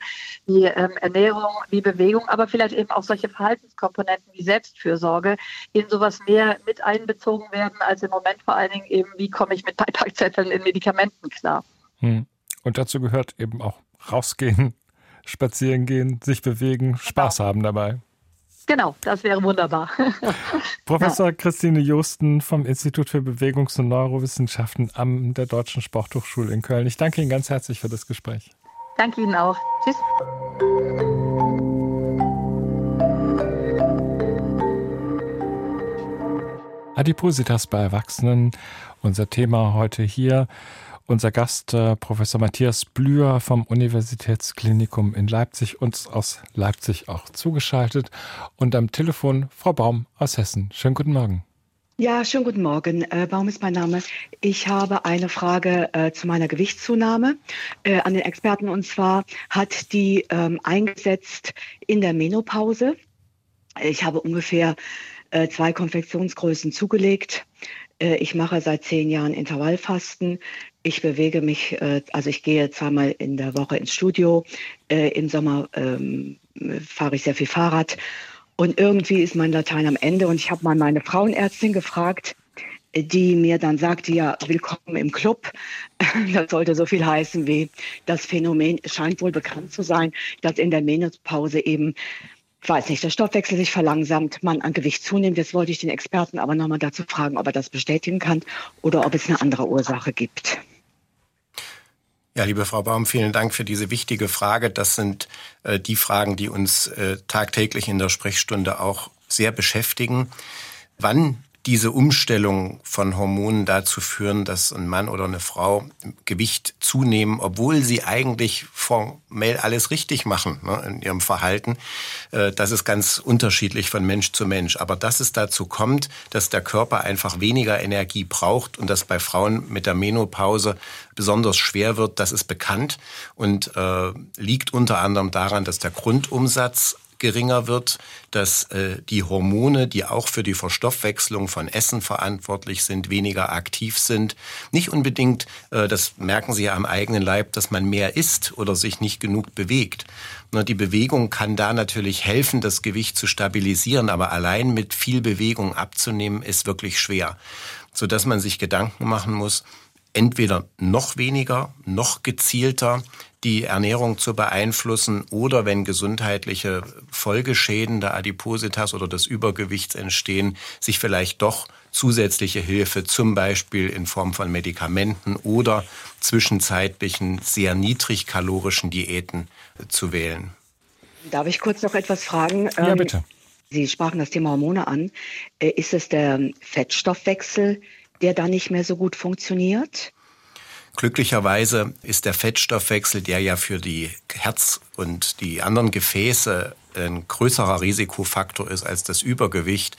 wie ähm, Ernährung, wie Bewegung, aber vielleicht eben auch solche Verhaltenskomponenten wie Selbstfürsorge in sowas mehr mit einbezogen werden, als im Moment vor allen Dingen eben, wie komme ich mit Beipackzetteln in Medikamenten klar. Hm. Und dazu gehört eben auch rausgehen, [laughs] spazieren gehen, sich bewegen, genau. Spaß haben dabei. Genau, das wäre wunderbar. [laughs] Professor ja. Christine Josten vom Institut für Bewegungs- und Neurowissenschaften an der Deutschen Sporthochschule in Köln. Ich danke Ihnen ganz herzlich für das Gespräch. Danke Ihnen auch. Tschüss. Adipositas bei Erwachsenen, unser Thema heute hier. Unser Gast, äh, Professor Matthias Blüher vom Universitätsklinikum in Leipzig, uns aus Leipzig auch zugeschaltet. Und am Telefon Frau Baum aus Hessen. Schönen guten Morgen. Ja, schönen guten Morgen. Äh, Baum ist mein Name. Ich habe eine Frage äh, zu meiner Gewichtszunahme äh, an den Experten. Und zwar hat die ähm, eingesetzt in der Menopause. Ich habe ungefähr äh, zwei Konfektionsgrößen zugelegt. Äh, ich mache seit zehn Jahren Intervallfasten. Ich bewege mich, äh, also ich gehe zweimal in der Woche ins Studio. Im Sommer ähm, fahre ich sehr viel Fahrrad und irgendwie ist mein Latein am Ende und ich habe mal meine Frauenärztin gefragt, die mir dann sagte, ja, willkommen im Club. [laughs] Das sollte so viel heißen wie, das Phänomen scheint wohl bekannt zu sein, dass in der Menopause eben, weiß nicht, der Stoffwechsel sich verlangsamt, man an Gewicht zunimmt. Jetzt wollte ich den Experten aber nochmal dazu fragen, ob er das bestätigen kann oder ob es eine andere Ursache gibt. Ja, liebe Frau Baum, vielen Dank für diese wichtige Frage. Das sind äh, die Fragen, die uns äh, tagtäglich in der Sprechstunde auch sehr beschäftigen. Wann diese Umstellung von Hormonen dazu führen, dass ein Mann oder eine Frau Gewicht zunehmen, obwohl sie eigentlich formell alles richtig machen ne, in ihrem Verhalten. Äh, das ist ganz unterschiedlich von Mensch zu Mensch. Aber dass es dazu kommt, dass der Körper einfach weniger Energie braucht und das bei Frauen mit der Menopause besonders schwer wird, das ist bekannt und äh, liegt unter anderem daran, dass der Grundumsatz geringer wird, dass äh, die Hormone, die auch für die Verstoffwechslung von Essen verantwortlich sind, weniger aktiv sind. Nicht unbedingt, äh, das merken Sie ja am eigenen Leib, dass man mehr isst oder sich nicht genug bewegt. Ne, die Bewegung kann da natürlich helfen, das Gewicht zu stabilisieren, aber allein mit viel Bewegung abzunehmen, ist wirklich schwer, sodass man sich Gedanken machen muss, entweder noch weniger, noch gezielter die Ernährung zu beeinflussen oder wenn gesundheitliche Folgeschäden der Adipositas oder des Übergewichts entstehen, sich vielleicht doch zusätzliche Hilfe, zum Beispiel in Form von Medikamenten oder zwischenzeitlichen sehr niedrigkalorischen Diäten zu wählen. Darf ich kurz noch etwas fragen? Ja, ähm, bitte. Sie sprachen das Thema Hormone an. Äh, ist es der Fettstoffwechsel, der da nicht mehr so gut funktioniert? Glücklicherweise ist der Fettstoffwechsel, der ja für die Herz und die anderen Gefäße ein größerer Risikofaktor ist als das Übergewicht,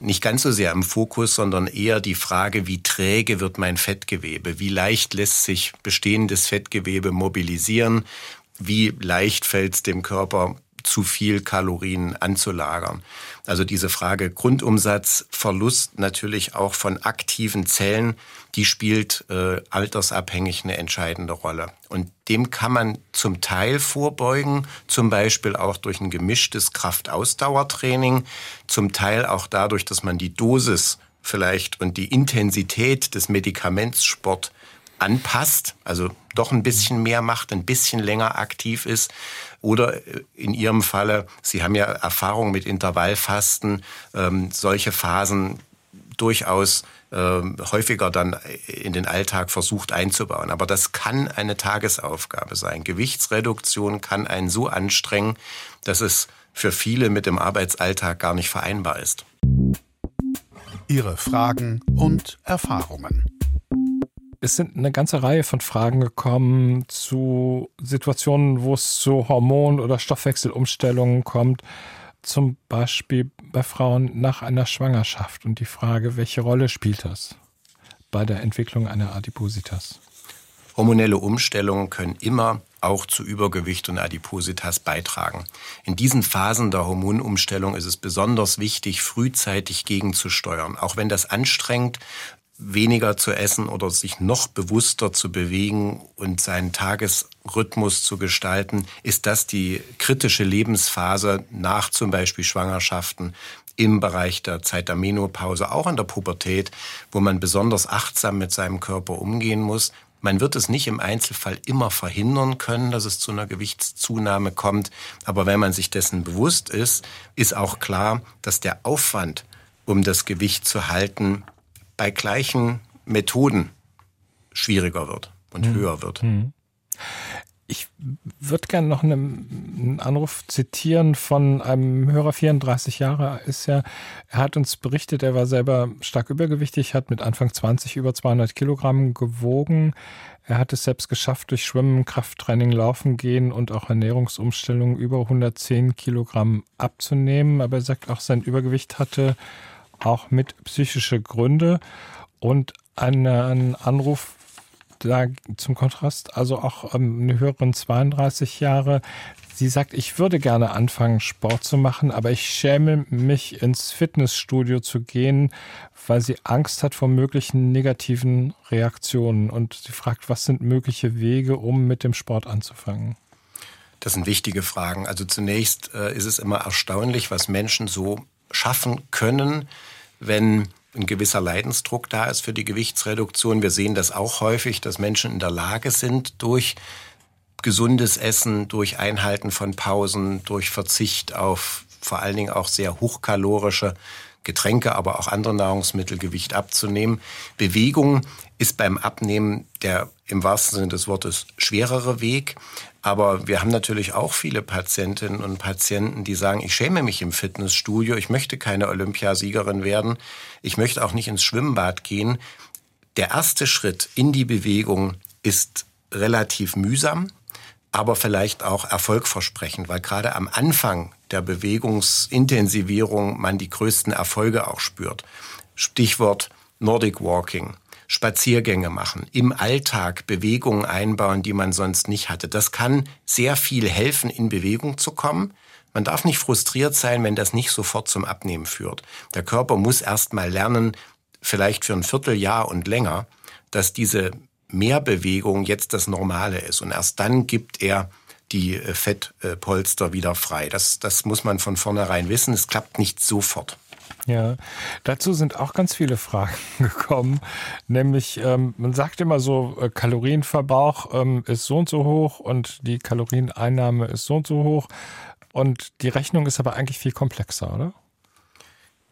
nicht ganz so sehr im Fokus, sondern eher die Frage, wie träge wird mein Fettgewebe, wie leicht lässt sich bestehendes Fettgewebe mobilisieren, wie leicht fällt es dem Körper zu viel Kalorien anzulagern. Also diese Frage Grundumsatzverlust natürlich auch von aktiven Zellen, die spielt äh, altersabhängig eine entscheidende Rolle. Und dem kann man zum Teil vorbeugen, zum Beispiel auch durch ein gemischtes Kraftausdauertraining, zum Teil auch dadurch, dass man die Dosis vielleicht und die Intensität des Medikamentssport anpasst, also doch ein bisschen mehr macht, ein bisschen länger aktiv ist. Oder äh, in Ihrem Falle, Sie haben ja Erfahrung mit Intervallfasten, ähm, solche Phasen durchaus äh, häufiger dann in den Alltag versucht einzubauen. Aber das kann eine Tagesaufgabe sein. Gewichtsreduktion kann einen so anstrengen, dass es für viele mit dem Arbeitsalltag gar nicht vereinbar ist. Ihre Fragen und Erfahrungen. Es sind eine ganze Reihe von Fragen gekommen zu Situationen, wo es zu Hormon- oder Stoffwechselumstellungen kommt. Zum Beispiel bei Frauen nach einer Schwangerschaft und die Frage, welche Rolle spielt das bei der Entwicklung einer Adipositas? Hormonelle Umstellungen können immer auch zu Übergewicht und Adipositas beitragen. In diesen Phasen der Hormonumstellung ist es besonders wichtig, frühzeitig gegenzusteuern. Auch wenn das anstrengend weniger zu essen oder sich noch bewusster zu bewegen und seinen Tagesrhythmus zu gestalten, ist das die kritische Lebensphase nach zum Beispiel Schwangerschaften im Bereich der Zeit der Menopause, auch in der Pubertät, wo man besonders achtsam mit seinem Körper umgehen muss. Man wird es nicht im Einzelfall immer verhindern können, dass es zu einer Gewichtszunahme kommt. Aber wenn man sich dessen bewusst ist, ist auch klar, dass der Aufwand, um das Gewicht zu halten, bei gleichen Methoden schwieriger wird und mhm. höher wird. Mhm. Ich würde gerne noch einen Anruf zitieren von einem Hörer, 34 Jahre ist er. Er hat uns berichtet, er war selber stark übergewichtig, hat mit Anfang 20 über 200 Kilogramm gewogen. Er hat es selbst geschafft, durch Schwimmen, Krafttraining, Laufen gehen und auch Ernährungsumstellungen über 110 Kilogramm abzunehmen. Aber er sagt auch, sein Übergewicht hatte auch mit psychische Gründe und einen Anruf da zum Kontrast, also auch ähm, eine höheren 32 Jahre. Sie sagt, ich würde gerne anfangen, Sport zu machen, aber ich schäme mich, ins Fitnessstudio zu gehen, weil sie Angst hat vor möglichen negativen Reaktionen. Und sie fragt, was sind mögliche Wege, um mit dem Sport anzufangen? Das sind wichtige Fragen. Also zunächst äh, ist es immer erstaunlich, was Menschen so schaffen können, wenn ein gewisser Leidensdruck da ist für die Gewichtsreduktion. Wir sehen das auch häufig, dass Menschen in der Lage sind, durch gesundes Essen, durch Einhalten von Pausen, durch Verzicht auf vor allen Dingen auch sehr hochkalorische Getränke, aber auch andere Nahrungsmittel Gewicht abzunehmen. Bewegung ist beim Abnehmen der im wahrsten Sinne des Wortes schwerere Weg. Aber wir haben natürlich auch viele Patientinnen und Patienten, die sagen, ich schäme mich im Fitnessstudio, ich möchte keine Olympiasiegerin werden, ich möchte auch nicht ins Schwimmbad gehen. Der erste Schritt in die Bewegung ist relativ mühsam, aber vielleicht auch erfolgversprechend, weil gerade am Anfang der Bewegungsintensivierung man die größten Erfolge auch spürt. Stichwort Nordic Walking. Spaziergänge machen, im Alltag Bewegungen einbauen, die man sonst nicht hatte. Das kann sehr viel helfen, in Bewegung zu kommen. Man darf nicht frustriert sein, wenn das nicht sofort zum Abnehmen führt. Der Körper muss erst mal lernen, vielleicht für ein Vierteljahr und länger, dass diese Mehrbewegung jetzt das Normale ist. Und erst dann gibt er die äh, Fettpolster wieder frei. Das, das muss man von vornherein wissen. Es klappt nicht sofort. Ja, dazu sind auch ganz viele Fragen [laughs] gekommen. Nämlich, ähm, man sagt immer so, äh, Kalorienverbrauch ähm, ist so und so hoch und die Kalorieneinnahme ist so und so hoch. Und die Rechnung ist aber eigentlich viel komplexer, oder?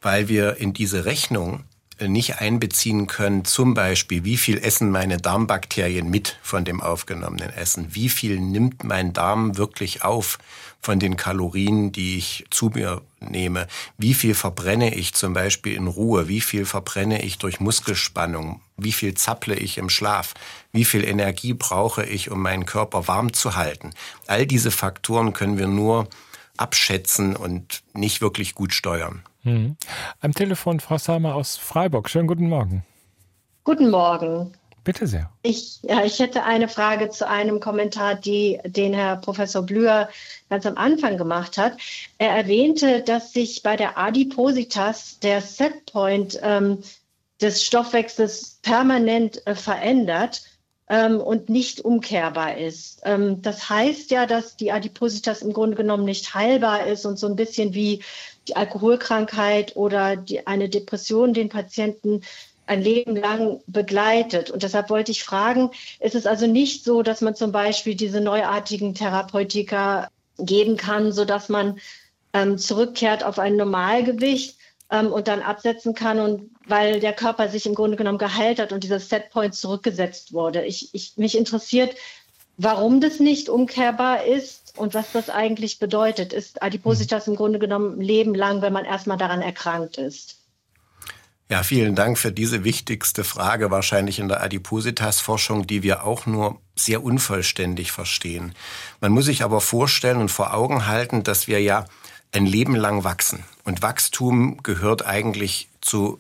Weil wir in diese Rechnung nicht einbeziehen können, zum Beispiel, wie viel essen meine Darmbakterien mit von dem aufgenommenen Essen? Wie viel nimmt mein Darm wirklich auf von den Kalorien, die ich zu mir nehme? Wie viel verbrenne ich zum Beispiel in Ruhe? Wie viel verbrenne ich durch Muskelspannung? Wie viel zapple ich im Schlaf? Wie viel Energie brauche ich, um meinen Körper warm zu halten? All diese Faktoren können wir nur abschätzen und nicht wirklich gut steuern. Mhm. Am Telefon Frau Samer aus Freiburg. Schönen guten Morgen. Guten Morgen. Bitte sehr. Ich, ja, ich hätte eine Frage zu einem Kommentar, die, den Herr Professor Blüher ganz am Anfang gemacht hat. Er erwähnte, dass sich bei der Adipositas der Setpoint ähm, des Stoffwechsels permanent äh, verändert ähm, und nicht umkehrbar ist. Ähm, das heißt ja, dass die Adipositas im Grunde genommen nicht heilbar ist und so ein bisschen wie die Alkoholkrankheit oder die, eine Depression den Patienten ein Leben lang begleitet. Und deshalb wollte ich fragen, ist es also nicht so, dass man zum Beispiel diese neuartigen Therapeutika geben kann, sodass man ähm, zurückkehrt auf ein Normalgewicht ähm, und dann absetzen kann und weil der Körper sich im Grunde genommen geheilt hat und dieser Setpoint zurückgesetzt wurde. Ich, ich, mich interessiert, warum das nicht umkehrbar ist und was das eigentlich bedeutet. Ist Adipositas im Grunde genommen Leben lang, wenn man erstmal daran erkrankt ist? Ja, vielen Dank für diese wichtigste Frage wahrscheinlich in der Adipositas-Forschung, die wir auch nur sehr unvollständig verstehen. Man muss sich aber vorstellen und vor Augen halten, dass wir ja ein Leben lang wachsen. Und Wachstum gehört eigentlich zu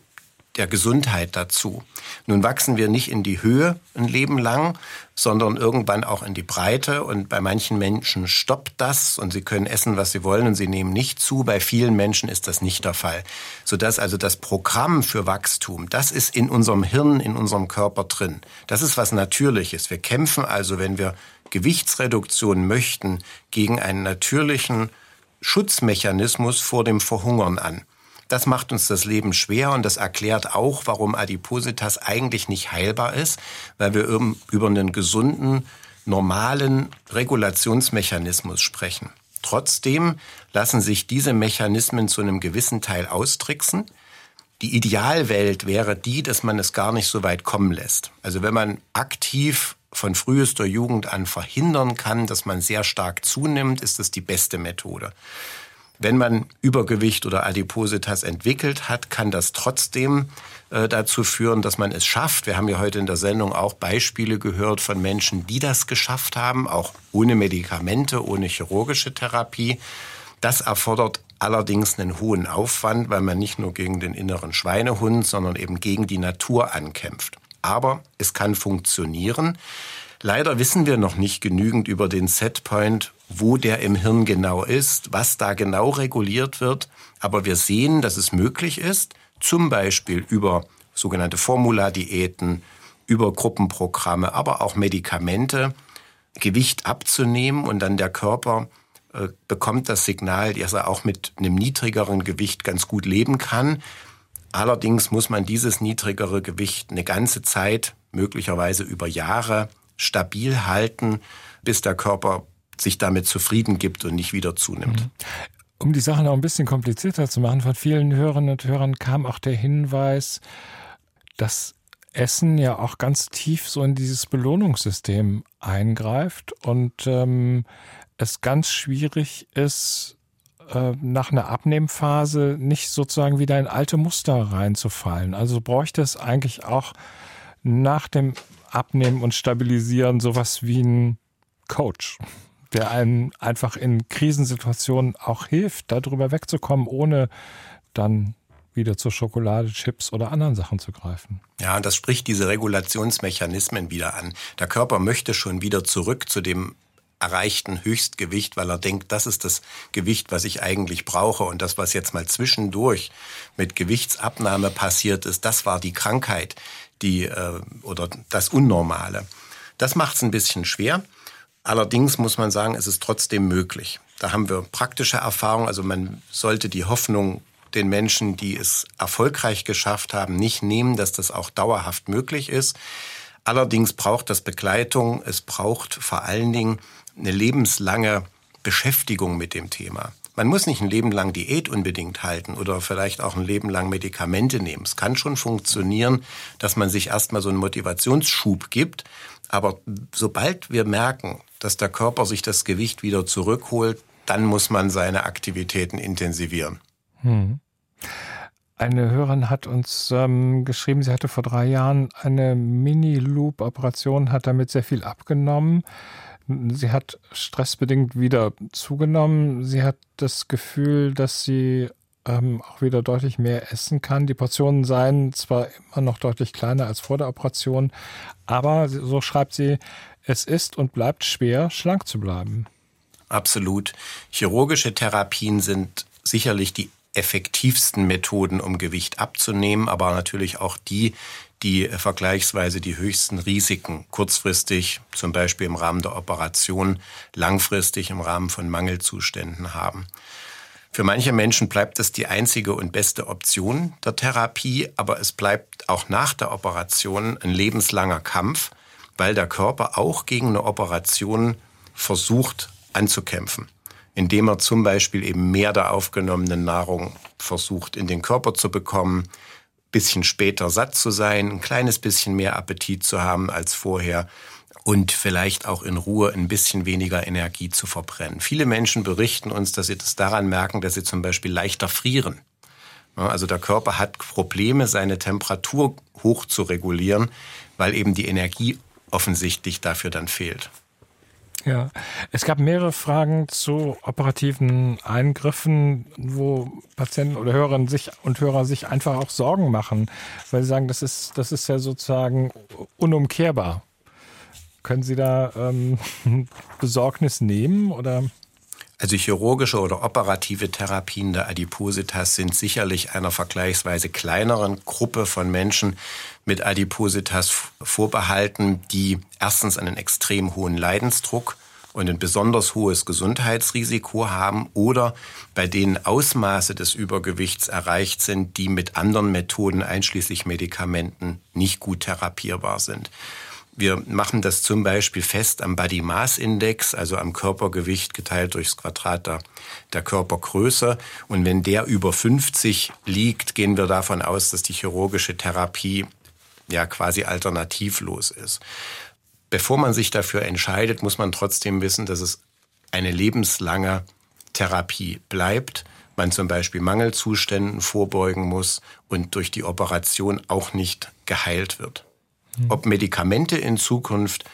der Gesundheit dazu. Nun wachsen wir nicht in die Höhe ein Leben lang, sondern irgendwann auch in die Breite. Und bei manchen Menschen stoppt das und sie können essen, was sie wollen und sie nehmen nicht zu. Bei vielen Menschen ist das nicht der Fall. Sodass also das Programm für Wachstum, das ist in unserem Hirn, in unserem Körper drin. Das ist was Natürliches. Wir kämpfen also, wenn wir Gewichtsreduktion möchten, gegen einen natürlichen Schutzmechanismus vor dem Verhungern an. Das macht uns das Leben schwer und das erklärt auch, warum Adipositas eigentlich nicht heilbar ist, weil wir über einen gesunden, normalen Regulationsmechanismus sprechen. Trotzdem lassen sich diese Mechanismen zu einem gewissen Teil austricksen. Die Idealwelt wäre die, dass man es gar nicht so weit kommen lässt. Also wenn man aktiv von frühester Jugend an verhindern kann, dass man sehr stark zunimmt, ist das die beste Methode. Wenn man Übergewicht oder Adipositas entwickelt hat, kann das trotzdem äh, dazu führen, dass man es schafft. Wir haben ja heute in der Sendung auch Beispiele gehört von Menschen, die das geschafft haben, auch ohne Medikamente, ohne chirurgische Therapie. Das erfordert allerdings einen hohen Aufwand, weil man nicht nur gegen den inneren Schweinehund, sondern eben gegen die Natur ankämpft. Aber es kann funktionieren. Leider wissen wir noch nicht genügend über den Setpoint, wo der im Hirn genau ist, was da genau reguliert wird. Aber wir sehen, dass es möglich ist, zum Beispiel über sogenannte Formuladiäten, über Gruppenprogramme, aber auch Medikamente, Gewicht abzunehmen und dann der Körper bekommt das Signal, dass er auch mit einem niedrigeren Gewicht ganz gut leben kann. Allerdings muss man dieses niedrigere Gewicht eine ganze Zeit, möglicherweise über Jahre, stabil halten, bis der Körper sich damit zufrieden gibt und nicht wieder zunimmt. Mhm. Um die Sache noch ein bisschen komplizierter zu machen, von vielen Hörerinnen und Hörern kam auch der Hinweis, dass Essen ja auch ganz tief so in dieses Belohnungssystem eingreift und ähm, es ganz schwierig ist, äh, nach einer Abnehmphase nicht sozusagen wieder in alte Muster reinzufallen. Also bräuchte es eigentlich auch nach dem Abnehmen und Stabilisieren sowas wie ein Coach, der einem einfach in Krisensituationen auch hilft, darüber wegzukommen, ohne dann wieder zur Schokolade, Chips oder anderen Sachen zu greifen. Ja, und das spricht diese Regulationsmechanismen wieder an. Der Körper möchte schon wieder zurück zu dem erreichten Höchstgewicht, weil er denkt, das ist das Gewicht, was ich eigentlich brauche. Und das, was jetzt mal zwischendurch mit Gewichtsabnahme passiert ist, das war die Krankheit, die äh, oder das Unnormale. Das macht es ein bisschen schwer. Allerdings muss man sagen, es ist trotzdem möglich. Da haben wir praktische Erfahrung. Also man sollte die Hoffnung den Menschen, die es erfolgreich geschafft haben, nicht nehmen, dass das auch dauerhaft möglich ist. Allerdings braucht das Begleitung. Es braucht vor allen Dingen eine lebenslange Beschäftigung mit dem Thema. Man muss nicht ein Leben lang Diät unbedingt halten oder vielleicht auch ein Leben lang Medikamente nehmen. Es kann schon funktionieren, dass man sich erstmal so einen Motivationsschub gibt. Aber sobald wir merken, dass der Körper sich das Gewicht wieder zurückholt, dann muss man seine Aktivitäten intensivieren. Hm. Eine Hörerin hat uns ähm, geschrieben, sie hatte vor drei Jahren eine Mini-Loop-Operation, hat damit sehr viel abgenommen. Sie hat stressbedingt wieder zugenommen. Sie hat das Gefühl, dass sie ähm, auch wieder deutlich mehr essen kann. Die Portionen seien zwar immer noch deutlich kleiner als vor der Operation, aber so schreibt sie, es ist und bleibt schwer, schlank zu bleiben. Absolut. Chirurgische Therapien sind sicherlich die effektivsten Methoden, um Gewicht abzunehmen, aber natürlich auch die, die vergleichsweise die höchsten Risiken kurzfristig, zum Beispiel im Rahmen der Operation, langfristig im Rahmen von Mangelzuständen haben. Für manche Menschen bleibt es die einzige und beste Option der Therapie, aber es bleibt auch nach der Operation ein lebenslanger Kampf, weil der Körper auch gegen eine Operation versucht anzukämpfen, indem er zum Beispiel eben mehr der aufgenommenen Nahrung versucht in den Körper zu bekommen, bisschen später satt zu sein, ein kleines bisschen mehr Appetit zu haben als vorher und vielleicht auch in Ruhe ein bisschen weniger Energie zu verbrennen. Viele Menschen berichten uns, dass sie das daran merken, dass sie zum Beispiel leichter frieren. Also der Körper hat Probleme, seine Temperatur hoch zu regulieren, weil eben die Energie offensichtlich dafür dann fehlt. Ja, es gab mehrere Fragen zu operativen Eingriffen, wo Patienten oder Hörerinnen sich und Hörer sich einfach auch Sorgen machen, weil sie sagen, das ist, das ist ja sozusagen unumkehrbar. Können Sie da ähm, [laughs] Besorgnis nehmen oder? Also chirurgische oder operative Therapien der Adipositas sind sicherlich einer vergleichsweise kleineren Gruppe von Menschen mit Adipositas vorbehalten, die erstens einen extrem hohen Leidensdruck und ein besonders hohes Gesundheitsrisiko haben oder bei denen Ausmaße des Übergewichts erreicht sind, die mit anderen Methoden einschließlich Medikamenten nicht gut therapierbar sind. Wir machen das zum Beispiel fest am Body Mass Index, also am Körpergewicht geteilt durchs Quadrat der, der Körpergröße. Und wenn der über 50 liegt, gehen wir davon aus, dass die chirurgische Therapie ja quasi alternativlos ist. Bevor man sich dafür entscheidet, muss man trotzdem wissen, dass es eine lebenslange Therapie bleibt man zum Beispiel Mangelzuständen vorbeugen muss und durch die Operation auch nicht geheilt wird. Ob Medikamente in Zukunft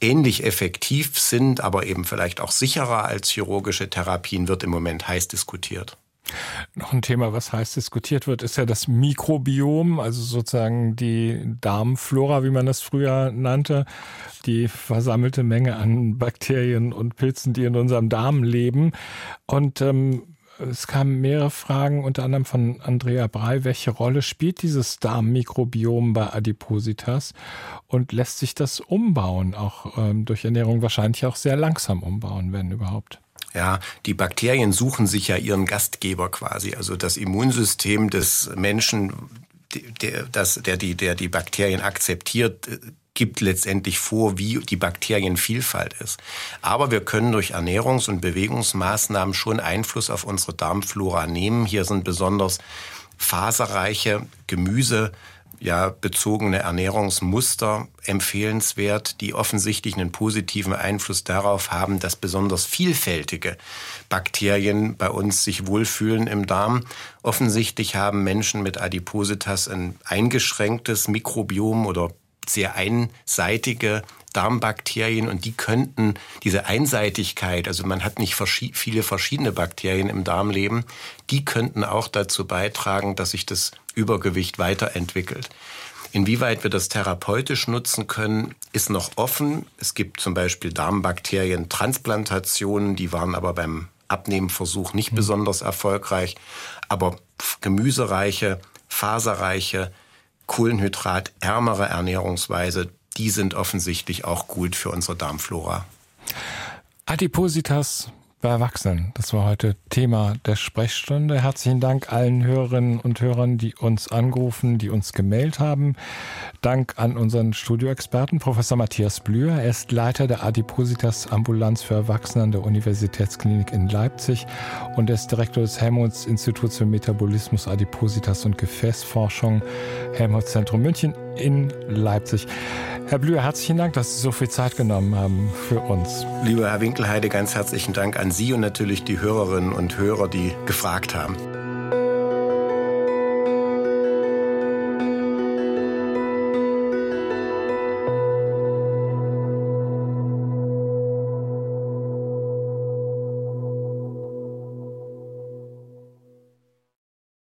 ähnlich effektiv sind, aber eben vielleicht auch sicherer als chirurgische Therapien, wird im Moment heiß diskutiert. Noch ein Thema, was heiß diskutiert wird, ist ja das Mikrobiom, also sozusagen die Darmflora, wie man das früher nannte, die versammelte Menge an [laughs] Bakterien und Pilzen, die in unserem Darm leben. Und ähm, es kamen mehrere Fragen, unter anderem von Andrea Brei. Welche Rolle spielt dieses Darmmikrobiom bei Adipositas und lässt sich das umbauen, auch ähm, durch Ernährung wahrscheinlich auch sehr langsam umbauen, wenn überhaupt? Ja, die Bakterien suchen sich ja ihren Gastgeber quasi. Also das Immunsystem des Menschen, der, das, der, die, der die Bakterien akzeptiert, gibt letztendlich vor, wie die Bakterienvielfalt ist. Aber wir können durch Ernährungs- und Bewegungsmaßnahmen schon Einfluss auf unsere Darmflora nehmen. Hier sind besonders faserreiche Gemüse ja, bezogene Ernährungsmuster empfehlenswert, die offensichtlich einen positiven Einfluss darauf haben, dass besonders vielfältige Bakterien bei uns sich wohlfühlen im Darm. Offensichtlich haben Menschen mit Adipositas ein eingeschränktes Mikrobiom oder sehr einseitige Darmbakterien und die könnten diese Einseitigkeit, also man hat nicht viele verschiedene Bakterien im Darm leben, die könnten auch dazu beitragen, dass sich das Übergewicht weiterentwickelt. Inwieweit wir das therapeutisch nutzen können, ist noch offen. Es gibt zum Beispiel Darmbakterientransplantationen, die waren aber beim Abnehmenversuch nicht mhm. besonders erfolgreich. Aber gemüsereiche, faserreiche, kohlenhydratärmere Ernährungsweise, die sind offensichtlich auch gut für unsere Darmflora. Adipositas bei Erwachsenen. Das war heute Thema der Sprechstunde. Herzlichen Dank allen Hörerinnen und Hörern, die uns angerufen, die uns gemeldet haben. Dank an unseren Studioexperten, Professor Matthias Blüher. Er ist Leiter der Adipositas Ambulanz für Erwachsene an der Universitätsklinik in Leipzig und er ist Direktor des Helmholtz Instituts für Metabolismus, Adipositas und Gefäßforschung, Helmholtz Zentrum München in Leipzig. Herr Blüher, herzlichen Dank, dass Sie so viel Zeit genommen haben für uns. Lieber Herr Winkelheide, ganz herzlichen Dank an Sie und natürlich die Hörerinnen und Hörer, die gefragt haben.